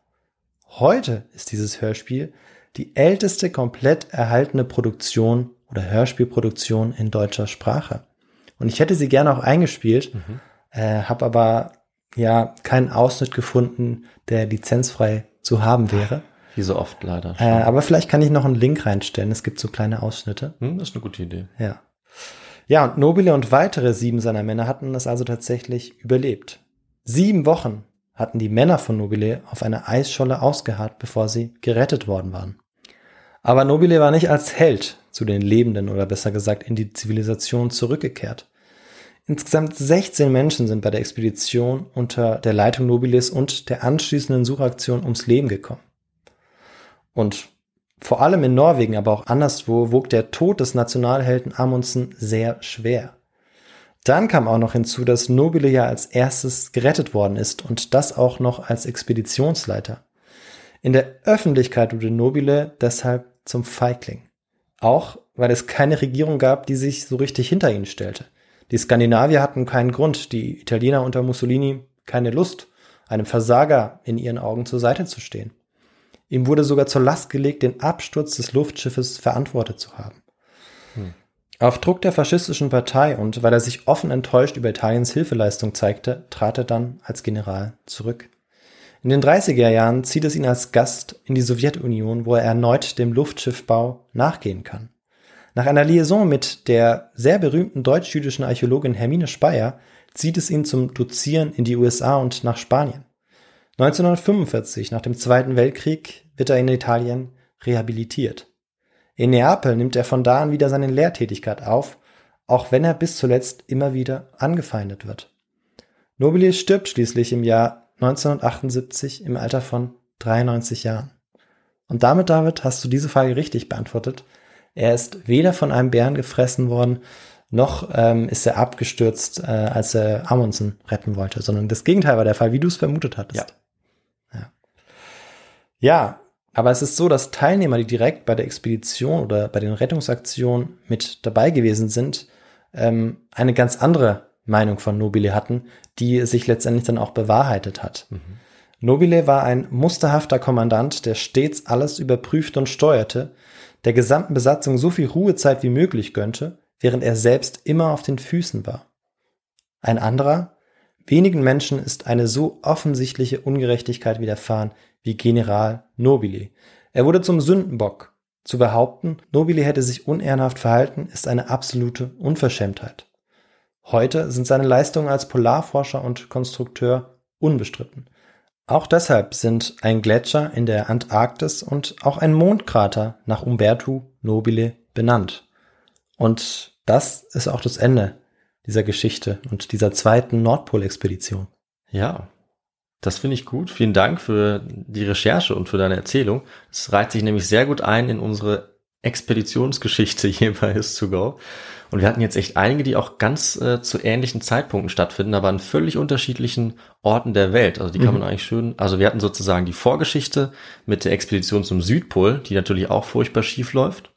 Heute ist dieses Hörspiel die älteste komplett erhaltene Produktion oder Hörspielproduktion in deutscher Sprache. Und ich hätte sie gerne auch eingespielt, äh, habe aber ja keinen Ausschnitt gefunden, der lizenzfrei zu haben wäre. Wie so oft leider. Äh, aber vielleicht kann ich noch einen Link reinstellen. Es gibt so kleine Ausschnitte. Hm, das ist eine gute Idee. Ja. Ja, und Nobile und weitere sieben seiner Männer hatten es also tatsächlich überlebt. Sieben Wochen hatten die Männer von Nobile auf einer Eisscholle ausgeharrt, bevor sie gerettet worden waren. Aber Nobile war nicht als Held zu den Lebenden oder besser gesagt in die Zivilisation zurückgekehrt. Insgesamt 16 Menschen sind bei der Expedition unter der Leitung Nobiles und der anschließenden Suchaktion ums Leben gekommen. Und vor allem in Norwegen, aber auch anderswo, wog der Tod des Nationalhelden Amundsen sehr schwer. Dann kam auch noch hinzu, dass Nobile ja als erstes gerettet worden ist und das auch noch als Expeditionsleiter. In der Öffentlichkeit wurde Nobile deshalb zum Feigling. Auch weil es keine Regierung gab, die sich so richtig hinter ihn stellte. Die Skandinavier hatten keinen Grund, die Italiener unter Mussolini keine Lust, einem Versager in ihren Augen zur Seite zu stehen. Ihm wurde sogar zur Last gelegt, den Absturz des Luftschiffes verantwortet zu haben. Auf Druck der faschistischen Partei und weil er sich offen enttäuscht über Italiens Hilfeleistung zeigte, trat er dann als General zurück. In den 30er Jahren zieht es ihn als Gast in die Sowjetunion, wo er erneut dem Luftschiffbau nachgehen kann. Nach einer Liaison mit der sehr berühmten deutsch-jüdischen Archäologin Hermine Speyer zieht es ihn zum Dozieren in die USA und nach Spanien. 1945, nach dem Zweiten Weltkrieg, wird er in Italien rehabilitiert. In Neapel nimmt er von da an wieder seine Lehrtätigkeit auf, auch wenn er bis zuletzt immer wieder angefeindet wird. Nobile stirbt schließlich im Jahr 1978 im Alter von 93 Jahren. Und damit, David, hast du diese Frage richtig beantwortet. Er ist weder von einem Bären gefressen worden, noch ähm, ist er abgestürzt, äh, als er Amundsen retten wollte, sondern das Gegenteil war der Fall, wie du es vermutet hattest. Ja. Ja, ja Aber es ist so, dass Teilnehmer, die direkt bei der Expedition oder bei den Rettungsaktionen mit dabei gewesen sind, ähm, eine ganz andere Meinung von Nobile hatten, die sich letztendlich dann auch bewahrheitet hat. Mhm. Nobile war ein musterhafter Kommandant, der stets alles überprüfte und steuerte, der gesamten Besatzung so viel Ruhezeit wie möglich gönnte, während er selbst immer auf den Füßen war. Ein anderer, wenigen Menschen ist eine so offensichtliche Ungerechtigkeit widerfahren wie General Nobile. Er wurde zum Sündenbock. Zu behaupten, Nobile hätte sich unehrenhaft verhalten, ist eine absolute Unverschämtheit. Heute sind seine Leistungen als Polarforscher und Konstrukteur unbestritten. Auch deshalb sind ein Gletscher in der Antarktis und auch ein Mondkrater nach Umberto Nobile benannt. Und das ist auch das Ende dieser Geschichte und dieser zweiten Nordpolexpedition. Ja, das finde ich gut. Vielen Dank für die Recherche und für deine Erzählung. Es reiht sich nämlich sehr gut ein in unsere Expeditionsgeschichte hier bei His2Go. Und wir hatten jetzt echt einige, die auch ganz äh, zu ähnlichen Zeitpunkten stattfinden, aber an völlig unterschiedlichen Orten der Welt. Also die kann mhm. man eigentlich schön, also wir hatten sozusagen die Vorgeschichte mit der Expedition zum Südpol, die natürlich auch furchtbar schief läuft.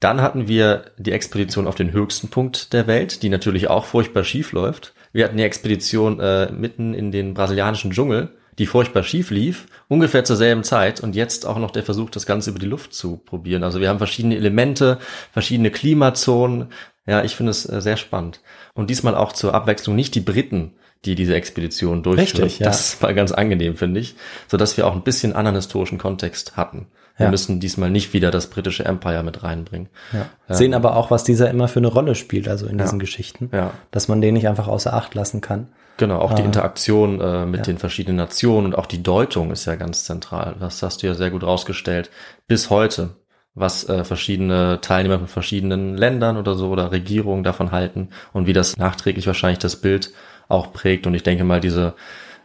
Dann hatten wir die Expedition auf den höchsten Punkt der Welt, die natürlich auch furchtbar schief läuft. Wir hatten die Expedition äh, mitten in den brasilianischen Dschungel, die furchtbar schief lief, ungefähr zur selben Zeit und jetzt auch noch der Versuch, das Ganze über die Luft zu probieren. Also wir haben verschiedene Elemente, verschiedene Klimazonen. Ja, ich finde es äh, sehr spannend. Und diesmal auch zur Abwechslung nicht die Briten, die diese Expedition durchführen. Richtig, ja. Das war ganz angenehm, finde ich, so dass wir auch ein bisschen anderen historischen Kontext hatten. Wir ja. müssen diesmal nicht wieder das britische Empire mit reinbringen. Ja. Ähm, Sehen aber auch, was dieser immer für eine Rolle spielt, also in diesen Geschichten, ja. dass man den nicht einfach außer Acht lassen kann. Genau, auch die ah. Interaktion äh, mit den verschiedenen Nationen und auch die Deutung ist ja ganz zentral. Das hast du ja sehr gut rausgestellt. Bis heute, was äh, verschiedene Teilnehmer von verschiedenen Ländern oder so oder Regierungen davon halten und wie das nachträglich wahrscheinlich das Bild auch prägt. Und ich denke mal, diese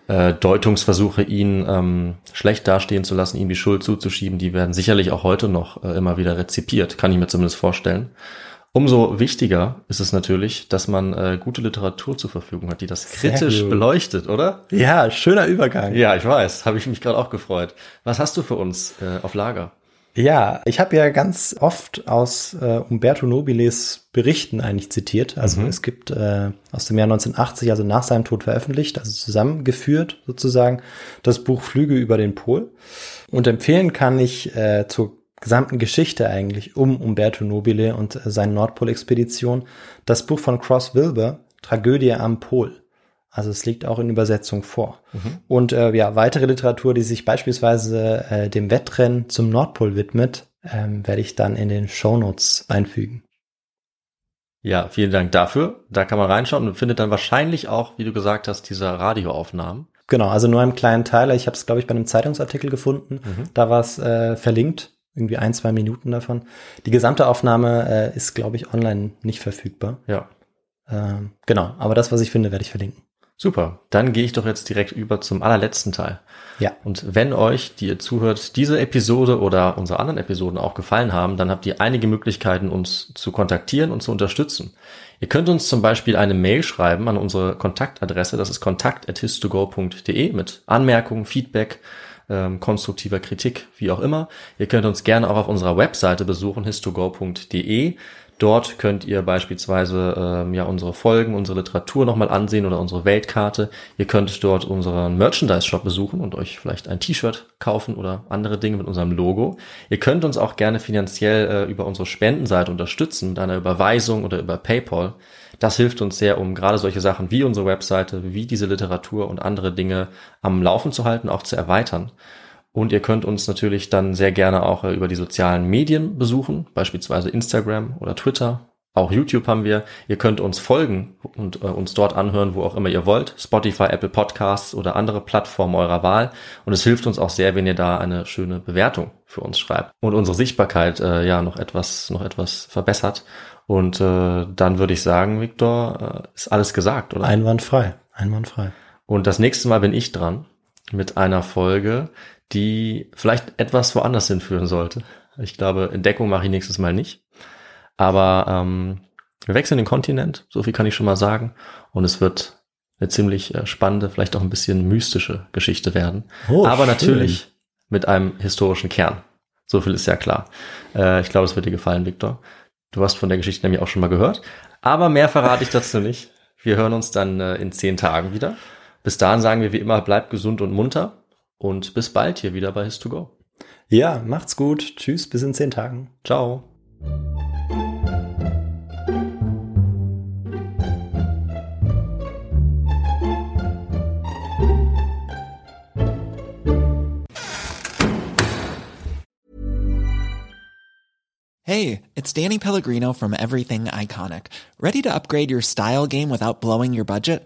äh, Deutungsversuche, ihn ähm, schlecht dastehen zu lassen, ihm die Schuld zuzuschieben, die werden sicherlich auch heute noch äh, immer wieder rezipiert, kann ich mir zumindest vorstellen. Umso wichtiger ist es natürlich, dass man äh, gute Literatur zur Verfügung hat, die das kritisch beleuchtet, oder? Ja, schöner Übergang. Ja, ich weiß, habe ich mich gerade auch gefreut. Was hast du für uns äh, auf Lager? Ja, ich habe ja ganz oft aus äh, Umberto Nobiles Berichten eigentlich zitiert. Also mhm. es gibt äh, aus dem Jahr 1980, also nach seinem Tod veröffentlicht, also zusammengeführt sozusagen, das Buch Flüge über den Pol. Und empfehlen kann ich äh, zur gesamten Geschichte eigentlich um Umberto Nobile und äh, seine Nordpolexpedition das Buch von Cross Wilbur, Tragödie am Pol. Also es liegt auch in Übersetzung vor. Mhm. Und äh, ja, weitere Literatur, die sich beispielsweise äh, dem Wettrennen zum Nordpol widmet, ähm, werde ich dann in den Shownotes einfügen. Ja, vielen Dank dafür. Da kann man reinschauen und findet dann wahrscheinlich auch, wie du gesagt hast, diese Radioaufnahmen. Genau, also nur im kleinen Teil. Ich habe es, glaube ich, bei einem Zeitungsartikel gefunden. Mhm. Da war es äh, verlinkt, irgendwie ein, zwei Minuten davon. Die gesamte Aufnahme äh, ist, glaube ich, online nicht verfügbar. Ja. Ähm, genau, aber das, was ich finde, werde ich verlinken. Super, dann gehe ich doch jetzt direkt über zum allerletzten Teil. Ja. Und wenn euch, die ihr zuhört, diese Episode oder unsere anderen Episoden auch gefallen haben, dann habt ihr einige Möglichkeiten, uns zu kontaktieren und zu unterstützen. Ihr könnt uns zum Beispiel eine Mail schreiben an unsere Kontaktadresse, das ist kontakt.his2go.de mit Anmerkungen, Feedback, ähm, konstruktiver Kritik, wie auch immer. Ihr könnt uns gerne auch auf unserer Webseite besuchen, his2go.de. Dort könnt ihr beispielsweise ähm, ja unsere Folgen, unsere Literatur nochmal ansehen oder unsere Weltkarte. Ihr könnt dort unseren Merchandise-Shop besuchen und euch vielleicht ein T-Shirt kaufen oder andere Dinge mit unserem Logo. Ihr könnt uns auch gerne finanziell äh, über unsere Spendenseite unterstützen mit einer Überweisung oder über PayPal. Das hilft uns sehr, um gerade solche Sachen wie unsere Webseite, wie diese Literatur und andere Dinge am Laufen zu halten, auch zu erweitern. Und ihr könnt uns natürlich dann sehr gerne auch äh, über die sozialen Medien besuchen, beispielsweise Instagram oder Twitter. Auch YouTube haben wir. Ihr könnt uns folgen und äh, uns dort anhören, wo auch immer ihr wollt. Spotify, Apple Podcasts oder andere Plattformen eurer Wahl. Und es hilft uns auch sehr, wenn ihr da eine schöne Bewertung für uns schreibt und unsere Sichtbarkeit äh, ja noch etwas noch etwas verbessert. Und äh, dann würde ich sagen, Viktor, äh, ist alles gesagt, oder? Einwandfrei, einwandfrei. Und das nächste Mal bin ich dran mit einer Folge, die vielleicht etwas woanders hinführen sollte. Ich glaube, Entdeckung mache ich nächstes Mal nicht. Aber ähm, wir wechseln den Kontinent, so viel kann ich schon mal sagen. Und es wird eine ziemlich äh, spannende, vielleicht auch ein bisschen mystische Geschichte werden. Oh, Aber schön. natürlich mit einem historischen Kern. So viel ist ja klar. Äh, ich glaube, es wird dir gefallen, Victor. Du hast von der Geschichte nämlich auch schon mal gehört. Aber mehr verrate ich dazu nicht. Wir hören uns dann äh, in zehn Tagen wieder. Bis dahin sagen wir wie immer, bleibt gesund und munter und bis bald hier wieder bei His2Go. Ja, macht's gut. Tschüss, bis in zehn Tagen. Ciao. Hey, it's Danny Pellegrino from Everything Iconic. Ready to upgrade your style game without blowing your budget?